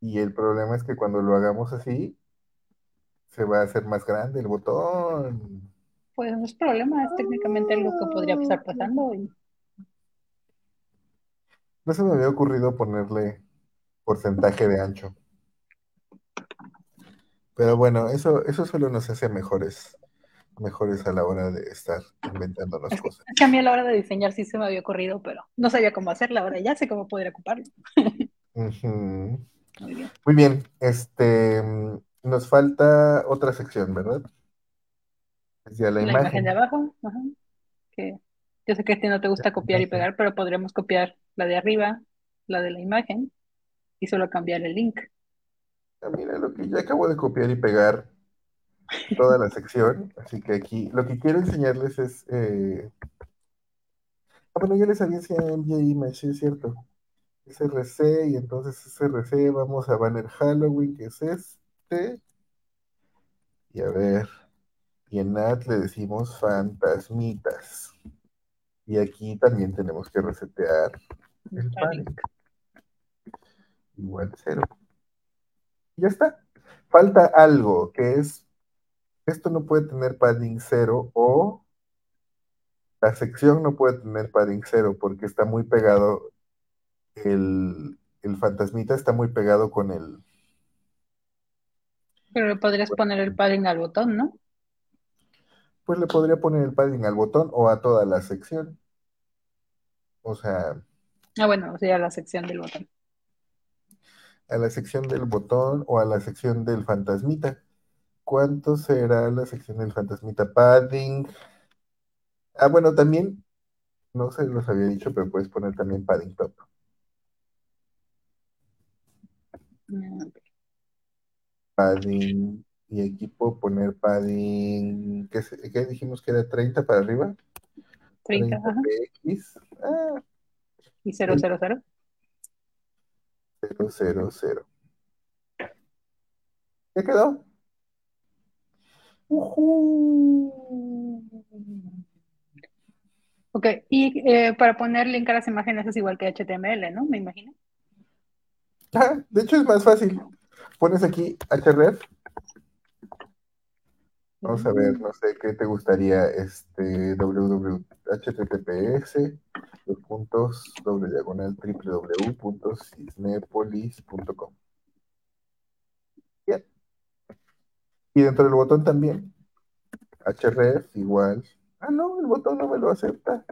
Y el problema es que cuando lo hagamos así, se va a hacer más grande el botón. Pues no es problema, es técnicamente algo que podría estar pasando. Y... No se me había ocurrido ponerle porcentaje de ancho. Pero bueno, eso, eso solo nos hace mejores, mejores a la hora de estar inventando las cosas. Es que a mí a la hora de diseñar sí se me había ocurrido, pero no sabía cómo hacerlo. Ahora ya sé cómo poder ocuparlo. Muy bien. Muy bien. Este, nos falta otra sección, ¿verdad? la, la imagen. de abajo. Que yo sé que a ti no te gusta copiar y pegar, pero podríamos copiar la de arriba, la de la imagen, y solo cambiar el link. Ah, mira, lo que ya acabo de copiar y pegar toda la sección, así que aquí lo que quiero enseñarles es... Eh... Ah, bueno, ya les había enseñado en Image, es cierto. SRC y entonces SRC vamos a banner Halloween, que es este. Y a ver, y en NAT le decimos fantasmitas. Y aquí también tenemos que resetear el panic. Igual cero. Ya está. Falta algo, que es, esto no puede tener padding cero o la sección no puede tener padding cero porque está muy pegado el, fantasmita está muy pegado con el. Pero le podrías poner el padding al botón, ¿no? Pues le podría poner el padding al botón o a toda la sección. O sea. Ah, bueno, o sea, a la sección del botón. A la sección del botón o a la sección del fantasmita. ¿Cuánto será la sección del fantasmita? Padding. Ah, bueno, también, no se los había dicho, pero puedes poner también padding top. Padding. Y aquí puedo poner padding. ¿Qué, qué dijimos que era 30 para arriba? 30, ajá. X. Ah. ¿Y 000? 000. 000. ¿Qué quedó? Uh Ok, y eh, para poner link a las imágenes es igual que HTML, ¿no? Me imagino. *laughs* Ah, de hecho es más fácil. Pones aquí href. Vamos a ver, no sé qué te gustaría, este www, https, los puntos, doble diagonal, www.cisnepolis.com. Bien. Y dentro del botón también, href igual. Ah, no, el botón no me lo acepta.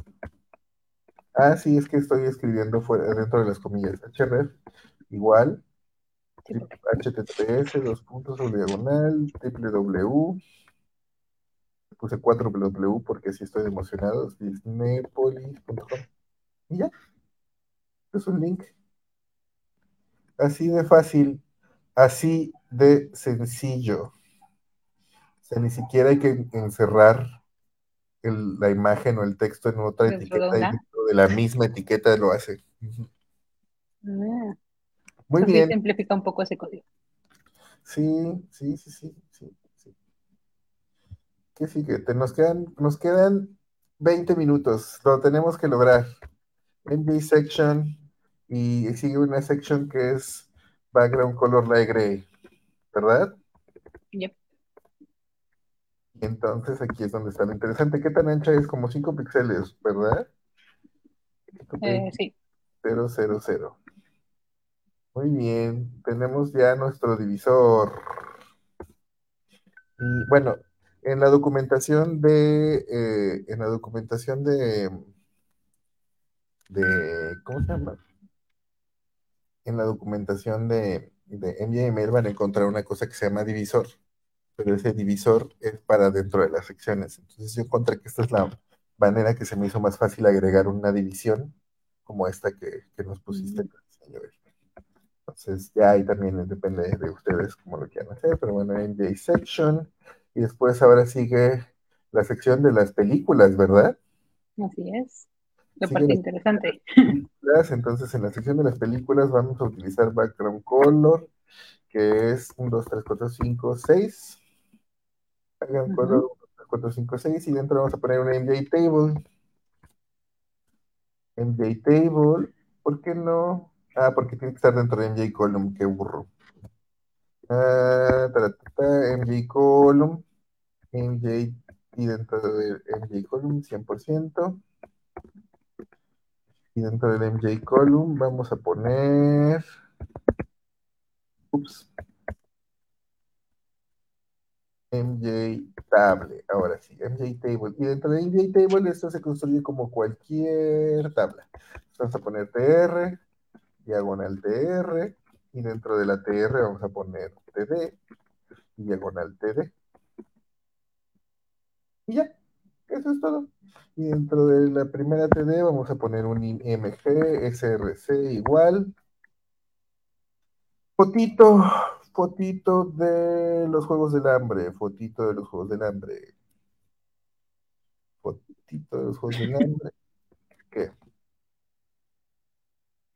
Ah, sí, es que estoy escribiendo fuera, dentro de las comillas. href igual https dos puntos sobre diagonal www puse 4 www porque si estoy emocionado disneypolis.com y ya es un link. Así de fácil así de sencillo. O sea ni siquiera hay que encerrar la imagen o el texto en otra etiqueta dentro de la misma etiqueta lo hace. Ah. Muy bien. Simplifica un poco ese código. Sí, sí, sí, sí, sí, sí. ¿Qué sigue? Te- nos quedan, nos quedan 20 minutos. Lo tenemos que lograr. NJ section y sigue una section que es background color light gray, ¿verdad? Yep. Entonces aquí es donde está lo interesante. ¿Qué tan ancha es? Como 5 píxeles, ¿verdad? Eh, sí. 000. Muy bien, tenemos ya nuestro divisor. Y bueno, en la documentación de, eh, en la documentación de, de, ¿cómo se llama? En la documentación de, de MJML van a encontrar una cosa que se llama divisor, pero ese divisor es para dentro de las secciones. Entonces yo encontré que esta es la manera que se me hizo más fácil agregar una división como esta que, que nos pusiste. Señor. Entonces ya ahí también depende de ustedes cómo lo quieran hacer, pero bueno, MJ Section. Y después ahora sigue la sección de las películas, ¿verdad? Así es. La Sigue parte interesante. entonces en la sección de las películas vamos a utilizar background color, que es 1, 2, 3, 4, 5, 6. Background color Ujú. 1, 2, 3, 4, 5, 6. Y dentro vamos a poner una MJ Table. MJ Table, ¿por qué no? Ah, porque tiene que estar dentro de MJ Column, qué burro. Ah, MJ Column, MJ y dentro del MJ Column 100%. Y dentro del MJ Column vamos a poner. Ups. MJ Table. Ahora sí, MJ Table. Y dentro de MJ Table esto se construye como cualquier tabla. Vamos a poner TR, diagonal TR. Y dentro de la TR vamos a poner TD, diagonal TD. Y ya, eso es todo. Y dentro de la primera TD vamos a poner un IMG, SRC igual. Fotito, fotito de los Juegos del Hambre, fotito de los Juegos del Hambre. Fotito de los Juegos del Hambre. *laughs* ¿Qué?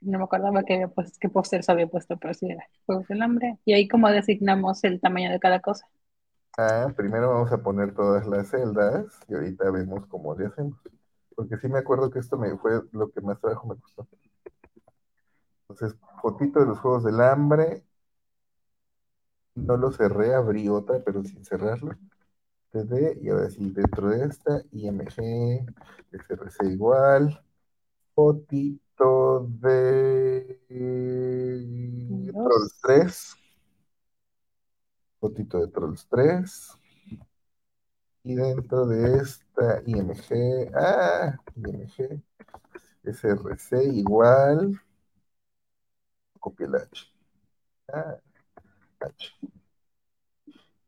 No me acordaba que había puesto, qué póster se había puesto, pero sí era Juegos del Hambre. Y ahí como designamos el tamaño de cada cosa. Ah, primero vamos a poner todas las celdas y ahorita vemos cómo le hacemos. Porque sí me acuerdo que esto me fue lo que más trabajo me costó. Entonces, fotito de los Juegos del Hambre. No lo cerré, abrí otra, pero sin cerrarlo. TD, y ahora sí, dentro de esta, IMG, SRC igual. Fotito de Trolls Dos. 3. Fotito de Trolls 3. Y dentro de esta IMG, ah, IMG, SRC igual, copia el H. Ah, H.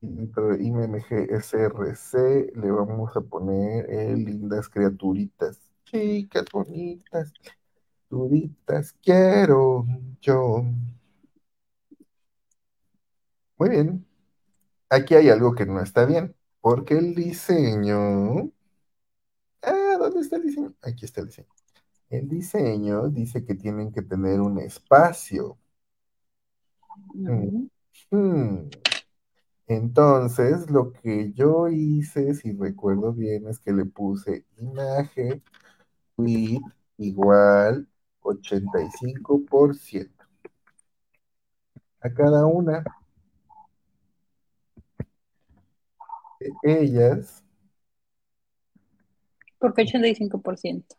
Y dentro de IMG SRC le vamos a poner eh, lindas criaturitas, chicas bonitas, quiero yo. Muy bien, aquí hay algo que no está bien, porque el diseño... Ah, ¿dónde está el diseño? Aquí está el diseño. El diseño dice que tienen que tener un espacio. Hmm. Entonces, lo que yo hice, si recuerdo bien, es que le puse imagen width igual 85% a cada una de ellas, ¿Por qué 85%?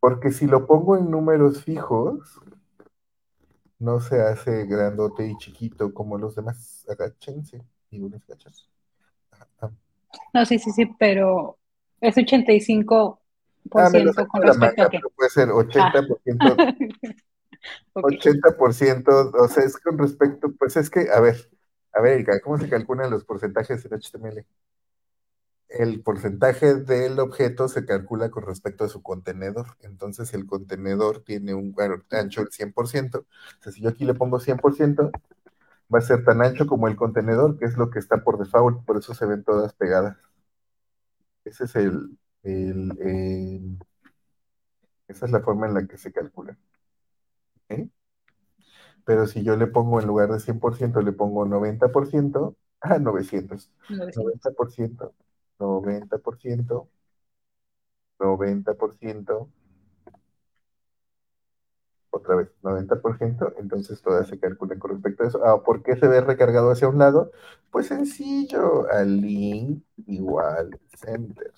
porque si lo pongo en números fijos, no se hace grandote y chiquito como los demás. Agáchense y unos gachas. Ah, No, sí, sí, sí, pero es ah, me lo 85% saco con la a pero puede ser Ah, 80%, *laughs* ok. 80%, o sea, es con respecto, pues es que, a ver, a ver, Erika, ¿cómo se calculan los porcentajes en HTML? El porcentaje del objeto se calcula con respecto a su contenedor. Entonces, el contenedor tiene un ancho del 100%. O sea, si yo aquí le pongo 100%, va a ser tan ancho como el contenedor, que es lo que está por default, por eso se ven todas pegadas. Ese es el, el, el esa es la forma en la que se calcula. ¿ok? Pero si yo le pongo en lugar de 100%, le pongo 90%, *laughs* ah, 900, 900. 90%, 90%, 90%, otra vez, 90%, entonces todas se calculan con respecto a eso. Ah, ¿por qué se ve recargado hacia un lado? Pues sencillo, align igual center.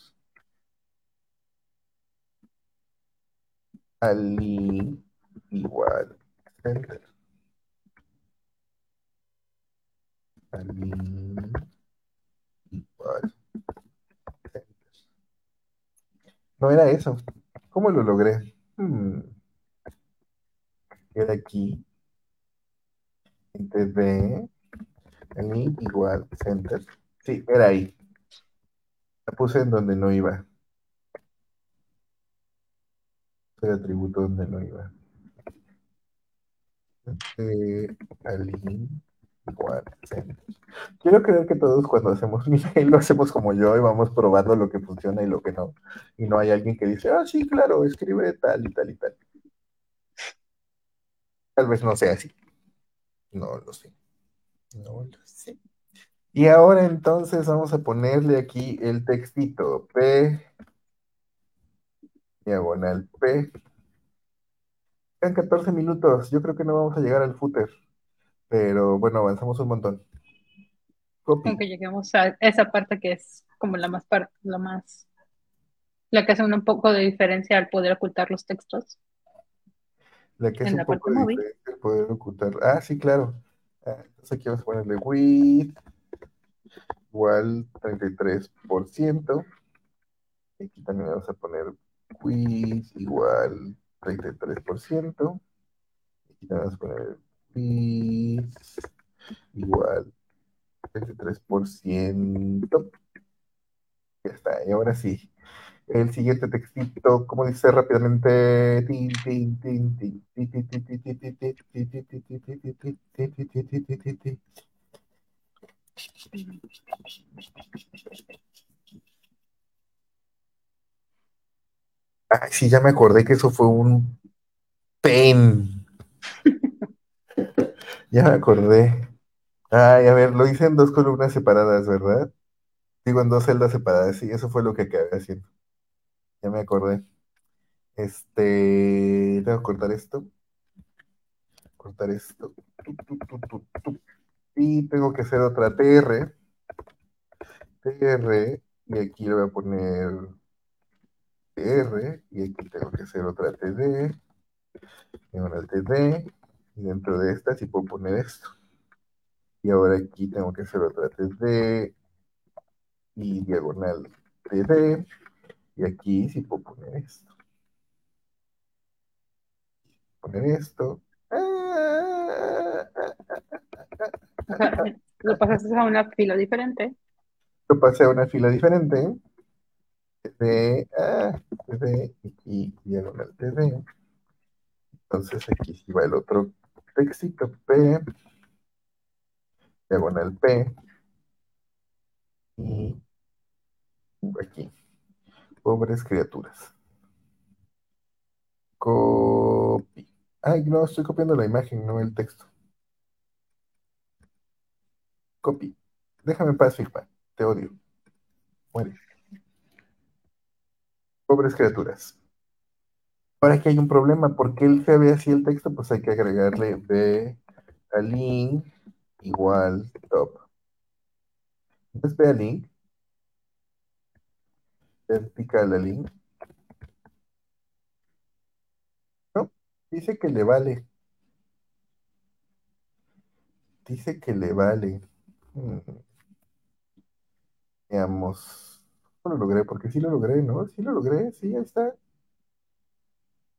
Align igual center. Align igual center. No era eso. ¿Cómo lo logré? Hmm. Era aquí. Entre D, align igual center. Sí, era ahí. La puse en donde no iba. El atributo donde no iba. Este, igual. Quiero creer que todos cuando hacemos *laughs* email lo hacemos como yo y vamos probando lo que funciona y lo que no. Y no hay alguien que dice, ah, sí, claro, escribe tal y tal y tal. Tal vez no sea así. No lo sé. No lo sé. Y ahora entonces vamos a ponerle aquí el textito P, diagonal P. En 14 minutos, yo creo que no vamos a llegar al footer, pero bueno, avanzamos un montón. Copy. Aunque lleguemos a esa parte que es como la más parte, la más, la que hace un poco de diferencia al poder ocultar los textos. La que es En un poco móvil. diferente el poder ocultar. Ah, sí, claro. Ah, entonces aquí vamos a ponerle width igual 33%. Aquí también vamos a poner width igual 33%. Aquí vamos a poner width igual 33%. Ya está, y ahora sí. El siguiente textito, como dice rápidamente? Ay, sí, ya me acordé que eso fue un pain. *laughs* Ya me acordé. Ay, a ver, lo hice en dos columnas separadas, ¿verdad? Digo, en dos celdas separadas, sí, eso fue lo que acabé haciendo. Ya me acordé. Este, tengo que cortar esto. Cortar esto. Y tengo que hacer otra TR. TR. Y aquí le voy a poner TR. Y aquí tengo que hacer otra TD. Diagonal TD. Y dentro de esta sí puedo poner esto. Y ahora aquí tengo que hacer otra TD. Y diagonal TD. Y aquí sí puedo poner esto. Poner esto. *laughs* Lo pasaste a una fila diferente. Lo pasé a una fila diferente. TD, ah, TD y diagonal TD. Entonces aquí sí va el otro textito P, diagonal P, y aquí, pobres criaturas. Copy. Ay, no, estoy copiando la imagen, no el texto. Copy. Déjame en paz. Te odio. Muere. Pobres criaturas. Ahora aquí hay un problema. ¿Por qué él se ve así el texto? Pues hay que agregarle B align igual top. ¿No es B align? Vertical align. No, dice que le vale. Dice que le vale. Hmm. Veamos. No lo logré, porque sí lo logré, ¿no? Sí lo logré, sí, ahí está.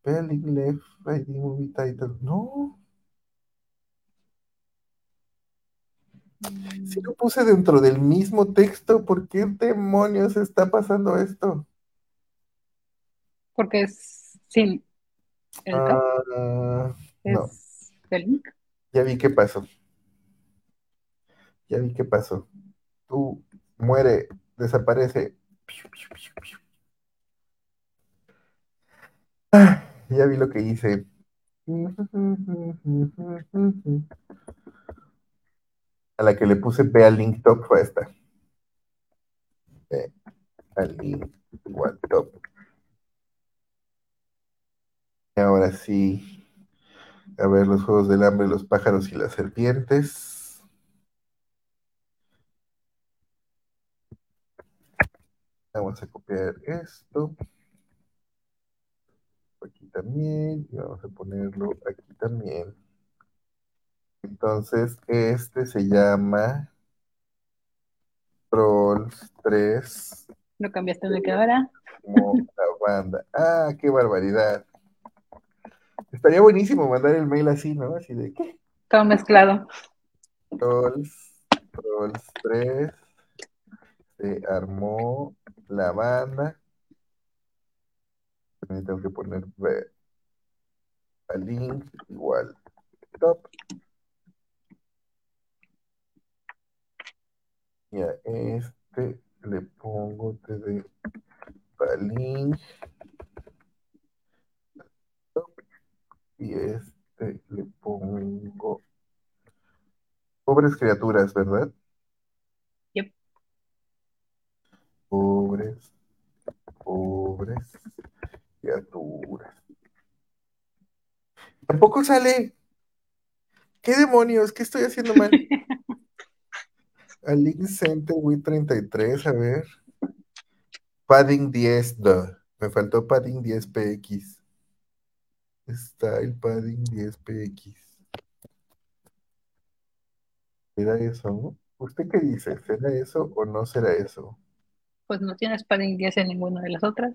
Spelling left, ID movie title. No, si lo puse dentro del mismo texto, ¿por qué demonios está pasando esto? Porque es sin el Ah, no, es el link. ya vi qué pasó. Ya vi qué pasó. Tú muere, desaparece. Ah, ya vi lo que hice. A la que le puse B al link top fue esta. B al link igual top. Y ahora sí. A ver los juegos del hambre, los pájaros y las serpientes. Vamos a copiar esto. Aquí también. Y vamos a ponerlo aquí también. Entonces, este se llama Trolls 3. Lo cambiaste de. Como la banda. Ah, qué barbaridad. Estaría buenísimo mandar el mail así, ¿no? Así de qué. Todo mezclado. Trolls, Trolls 3. Se armó la banda. También tengo que poner a link igual top. Y a este le pongo de balín. Y este le pongo pobres criaturas, ¿verdad? Yep. Pobres, pobres criaturas. Tampoco sale. ¿Qué demonios? ¿Qué estoy haciendo mal? *laughs* A Link Center Wii 33, a ver. Padding 10, duh. Me faltó Padding 10 PX. Está el Padding 10 PX. ¿Será eso? ¿Usted qué dice? ¿Será eso o no será eso? Pues no tienes padding 10 en ninguna de las otras.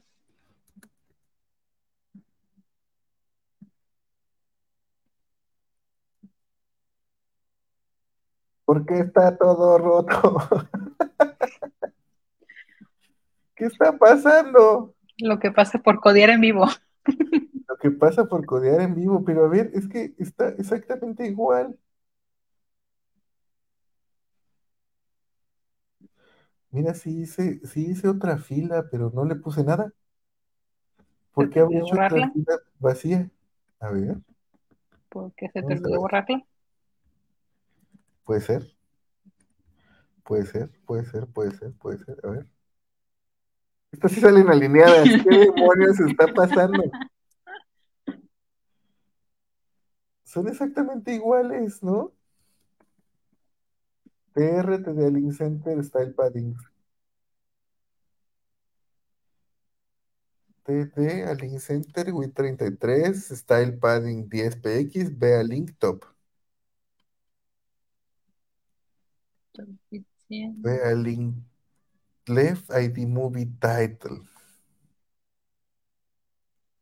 ¿Por qué está todo roto? *laughs* ¿Qué está pasando? Lo que pasa por codear en vivo. Lo que pasa por codear en vivo, pero a ver, es que está exactamente igual. Mira, sí hice, sí hice otra fila, pero no le puse nada. ¿Por ¿Se qué olvidó hecho otra fila vacía? A ver, Porque se te olvidó borrarla. Puede ser, puede ser, puede ser, puede ser, puede ser. A ver. Estas sí salen alineadas. ¿Qué *laughs* demonios está pasando? Son exactamente iguales, ¿no? TRT de Link Center Style Padding. TT Link Center Wii 33 Style Padding 10 PX B a Link Top. B a Link Left ID Movie Title.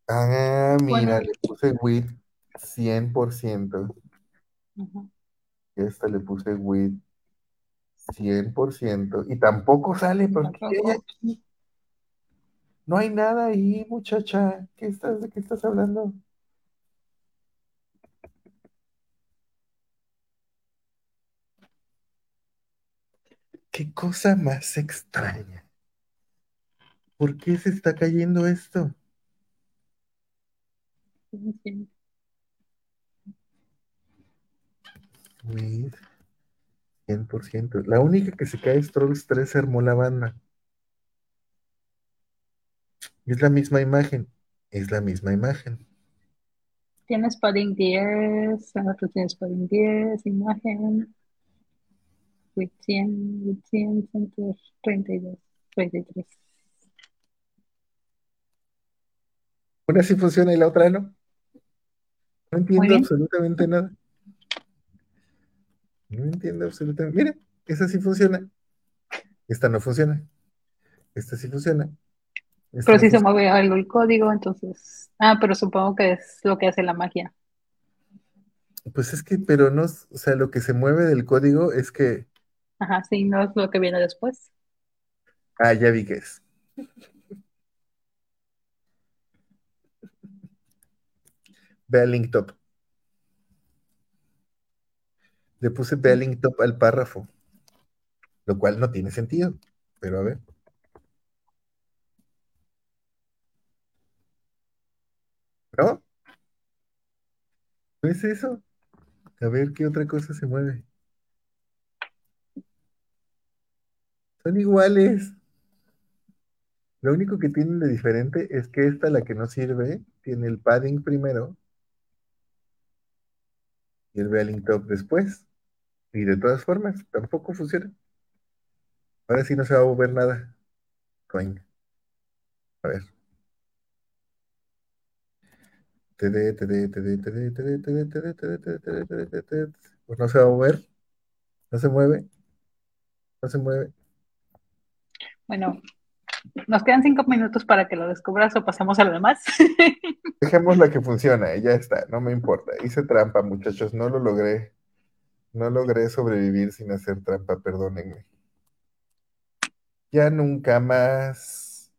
Ah, mira, Bueno. le puse WIT 100%. Ujú. Y a esta le puse WIT 100%. Y tampoco sale, porque ¿qué hay Tampoco. aquí? No hay nada ahí, muchacha. ¿Qué estás, ¿De qué estás hablando? Qué cosa más extraña. ¿Por qué se está cayendo esto? Sí. WIT 100%. La única que se cae es Trolls 3 se armó la banda. Es la misma imagen. Es la misma imagen. Tienes padding 10, ahora tú tienes padding 10, imagen, with 100, with 100, center 32, 33. Una sí funciona y la otra no. No entiendo absolutamente nada. No entiendo absolutamente. Mira, esa sí funciona. Esta no funciona. Esta sí funciona. Esta Pero no sí se mueve algo el código, entonces. Ah, pero supongo que es lo que hace la magia. Pues es que, pero no, o sea, lo que se mueve del código es que, Ajá, sí, no es lo que viene después. ah, ya vi que es. Ve al link top. Le puse ve al link top al párrafo, lo cual no tiene sentido, pero a ver. ¿No? ¿No es eso? A ver qué otra cosa se mueve. Son iguales. Lo único que tienen de diferente es que esta, la que no sirve, tiene el padding primero y el belling top después. Y de todas formas, tampoco funciona. Ahora sí no se va a mover nada. Coin. A ver. Pues no se va a mover. No se mueve. No se mueve. Bueno, nos quedan cinco minutos para que lo descubras o pasamos a lo demás. *laughs* Dejemos la que funciona y ya está, no me importa. Hice trampa, muchachos, no lo logré. No logré sobrevivir sin hacer trampa, perdónenme. Ya nunca más,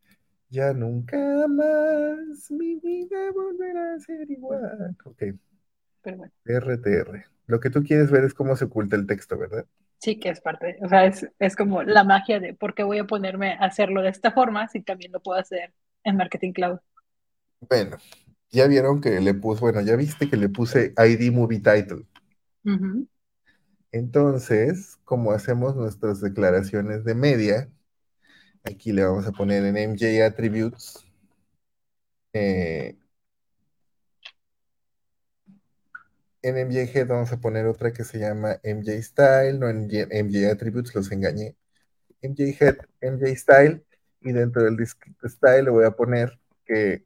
ya nunca más, mi vida volverá a ser igual. Ok, Pero bueno, RTR. Lo que tú quieres ver es cómo se oculta el texto, ¿verdad? Sí que es parte, o sea, es, es como la magia de por qué voy a ponerme a hacerlo de esta forma si también lo puedo hacer en Marketing Cloud. Bueno, ya vieron que le puse, bueno, ya viste que le puse ID Movie Title. Entonces, como hacemos nuestras declaraciones de media, aquí le vamos a poner en MJ Attributes. eh, en MJ Head vamos a poner otra que se llama MJ Style, no en MJ Attributes, los engañé. MJ Head, MJ Style, y dentro del disc Style le voy a poner que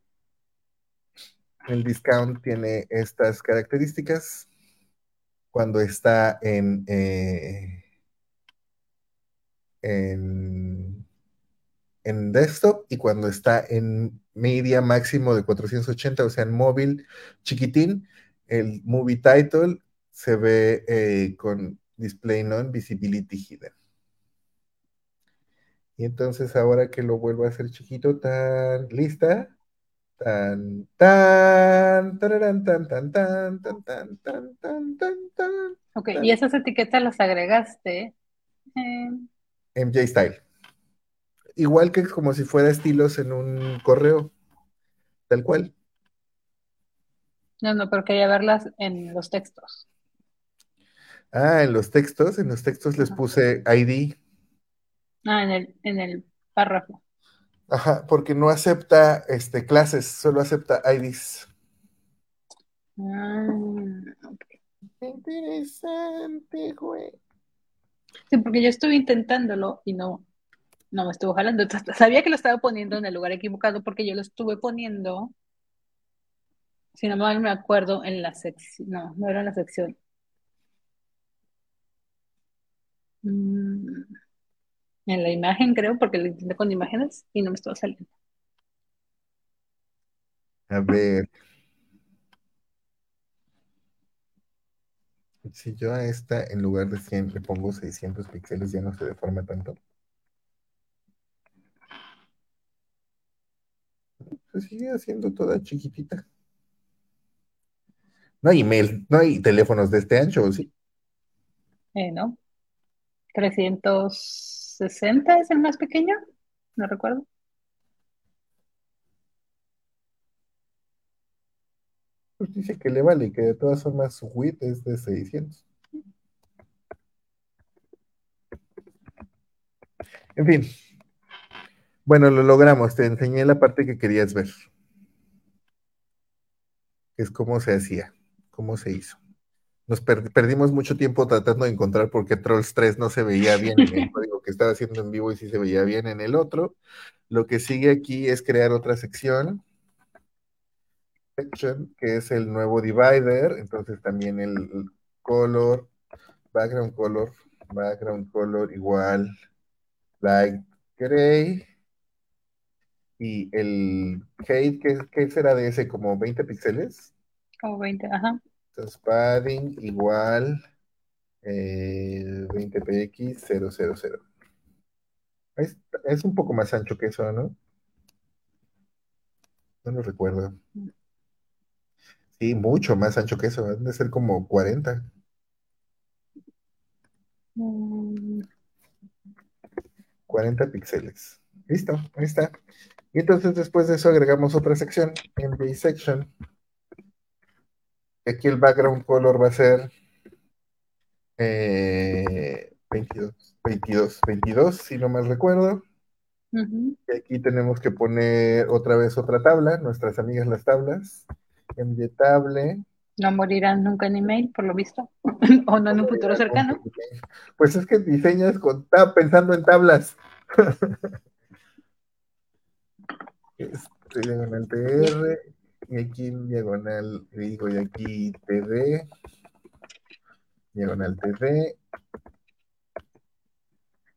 el discount tiene estas características cuando está en, eh, en, en desktop y cuando está en media máximo de 480, o sea, en móvil chiquitín, el movie title se ve eh, con display non visibility hidden. Y entonces ahora que lo vuelvo a hacer chiquito, tan lista, tan tan tan tan tan tan tan tan tan tan tan Ok, tan. y esas etiquetas las agregaste. en- MJ Style. Igual que como si fuera estilos en un correo, tal cual. No, no, pero quería verlas en los textos. Ah, en los textos, en los textos les puse ID. Ah, en el, en el párrafo. Ajá, porque no acepta este, clases, solo acepta IDs. Ah, ok. Interesante, güey. Sí, porque yo estuve intentándolo y no, no me estuvo jalando. *laughs* Sabía que lo estaba poniendo en el lugar equivocado porque yo lo estuve poniendo, si no me acuerdo, en la sección. No, no era en la sección. Mm, en la imagen, creo, porque lo intenté con imágenes y no me estaba saliendo. A ver. Si yo a esta, en lugar de 100, le pongo 600 píxeles, ya no se deforma tanto. Se sigue haciendo toda chiquitita. No hay email, no hay teléfonos de este ancho, ¿o ¿sí? Eh, ¿no? 360 es el más pequeño, no recuerdo. Pues dice que le vale y que de todas formas su width es de 600. En fin. Bueno, lo logramos. Te enseñé la parte que querías ver. Es cómo se hacía, cómo se hizo. Nos per perdimos mucho tiempo tratando de encontrar por qué Trolls 3 no se veía bien en el *laughs* código que estaba haciendo en vivo y sí se veía bien en el otro. Lo que sigue aquí es crear otra sección, section, que es el nuevo divider. Entonces también el, el color, background color, background color igual, light gray. Y el height, ¿qué, qué será de ese? ¿Como 20 píxeles? Como 20, ajá. Entonces, padding igual eh, 20px 000. Es, es, un poco más ancho que eso, ¿no? No lo recuerdo. Sí, mucho más ancho que eso. Debe ser como 40. Mm. 40 píxeles. Listo, ahí está. Y entonces después de eso agregamos otra sección, MJ section, Aquí el background color va a ser eh, 22, 22, 22, si no mal recuerdo. Y aquí tenemos que poner otra vez otra tabla, nuestras amigas las tablas. Envietable. No morirán nunca en email, por lo visto. *laughs* o no en un futuro cercano. Pues es que diseñas con tab, pensando en tablas. *laughs* este, TR, y aquí en diagonal, digo, y aquí TD, diagonal TD,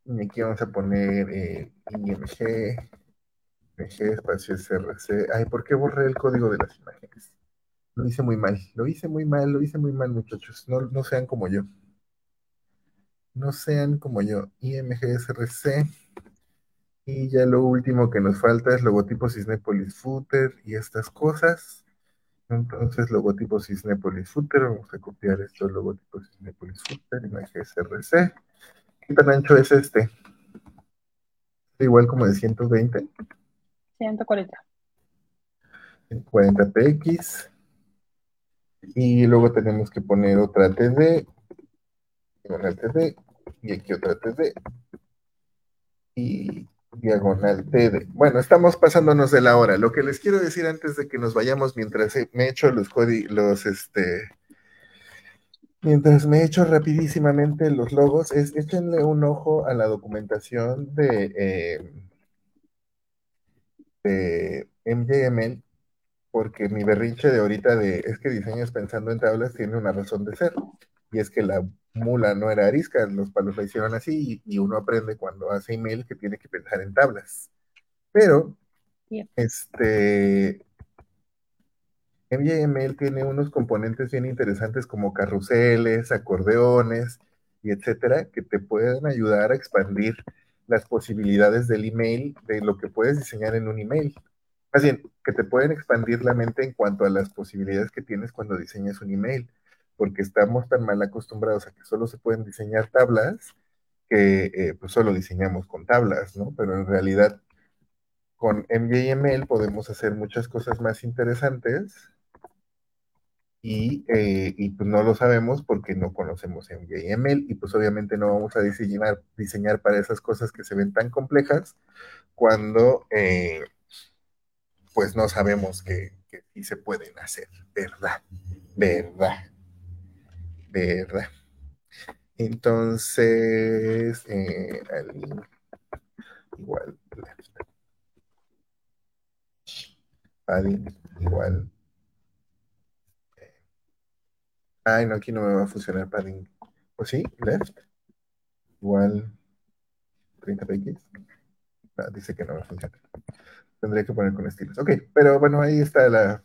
y aquí vamos a poner eh, IMG, IMG, espacio SRC. Ay, ¿por qué borré el código de las imágenes? Lo hice muy mal, lo hice muy mal, lo hice muy mal, muchachos. No, no sean como yo. No sean como yo. IMG SRC. Y ya lo último que nos falta es logotipo Cisnepolis Footer y estas cosas. Entonces, logotipo Cisnepolis Footer, vamos a copiar estos logotipos Cisnepolis Footer, imagen SRC. ¿Qué tan ancho es este? Igual como de 120. 140. 40 px. Y luego tenemos que poner otra TD, diagonal TD, y aquí otra TD, y diagonal TD. Bueno, estamos pasándonos de la hora. Lo que les quiero decir antes de que nos vayamos, mientras me echo los los, este, mientras me echo rapidísimamente los logos, es échenle un ojo a la documentación de, eh, de MJML porque mi berrinche de ahorita de es que diseñas pensando en tablas tiene una razón de ser. Y es que la mula no era arisca, los palos la hicieron así y, y uno aprende cuando hace email que tiene que pensar en tablas. Pero, Yep. este, MJML tiene unos componentes bien interesantes como carruseles, acordeones y etcétera, que te pueden ayudar a expandir las posibilidades del email, de lo que puedes diseñar en un email. Bien, que te pueden expandir la mente en cuanto a las posibilidades que tienes cuando diseñas un email, porque estamos tan mal acostumbrados a que solo se pueden diseñar tablas que eh, pues solo diseñamos con tablas, ¿no? Pero en realidad con MJML podemos hacer muchas cosas más interesantes y, eh, y, pues no lo sabemos porque no conocemos MJML y pues obviamente no vamos a diseñar, diseñar para esas cosas que se ven tan complejas cuando eh, pues no sabemos que, que sí se pueden hacer, ¿verdad? ¿Verdad? ¿Verdad? Entonces, eh, al, igual, padding, igual. Ay, no, aquí no me va a funcionar padding. ¿O sí? Left. Igual 30 px. No, dice que no va a funcionar. Tendría que poner con estilos. Ok, pero bueno, ahí está la,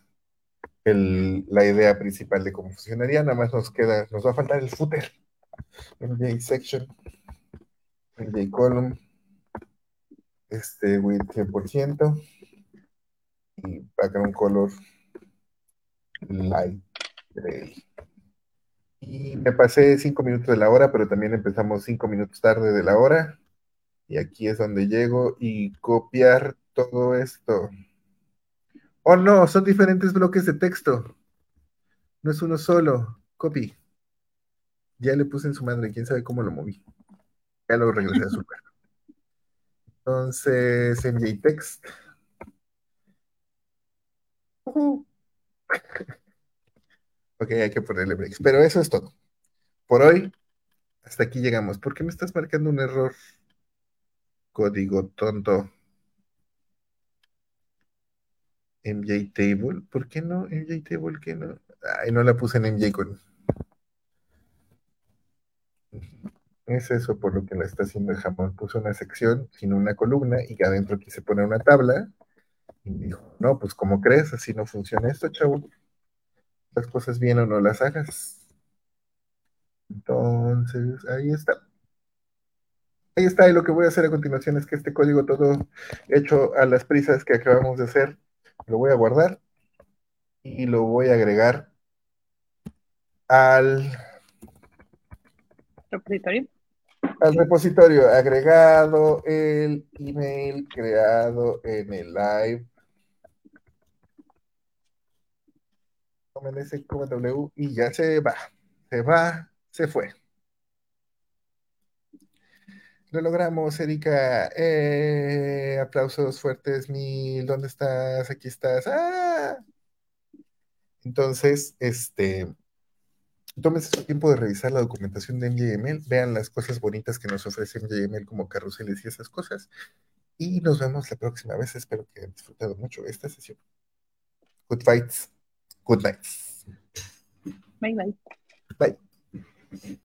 el, la idea principal de cómo funcionaría. Nada más nos queda, nos va a faltar el footer. MJ section, MJ column, este width 100% y background color light gray. Y me pasé cinco minutos de la hora, pero también empezamos cinco minutos tarde de la hora. Y aquí es donde llego y copiar todo esto. Oh, no, son diferentes bloques de texto. No es uno solo. Copy. Ya le puse en su madre, quién sabe cómo lo moví. Ya lo regresé a su lugar. Entonces, MJ Text. Uh -huh. ok, hay que ponerle breaks. Pero eso es todo. Por hoy, hasta aquí llegamos. ¿Por qué me estás marcando un error? Código tonto. MJ Table. ¿Por qué no? MJ Table, ¿qué no? Ay, no la puse en MJ con. Es eso por lo que la está haciendo el jamón. Puso una sección sin una columna y adentro quise poner una tabla. Y dijo, no, pues como crees, así no funciona esto, chavo. Las cosas bien o no las hagas. Entonces, ahí está. Ahí está, y lo que voy a hacer a continuación es que este código todo hecho a las prisas que acabamos de hacer, lo voy a guardar y lo voy a agregar al repositorio. Al repositorio agregado el email creado en el live. W y ya se va. Se va, se fue. Lo logramos, Erika. Eh, aplausos fuertes, mil. ¿Dónde estás? Aquí estás. ¡Ah! Entonces, este, tómense su tiempo de revisar la documentación de MJML, vean las cosas bonitas que nos ofrece MJML como carruseles y esas cosas. Y nos vemos la próxima vez. Espero que hayan disfrutado mucho esta sesión. Good fights. Good nights. Bye bye. Bye.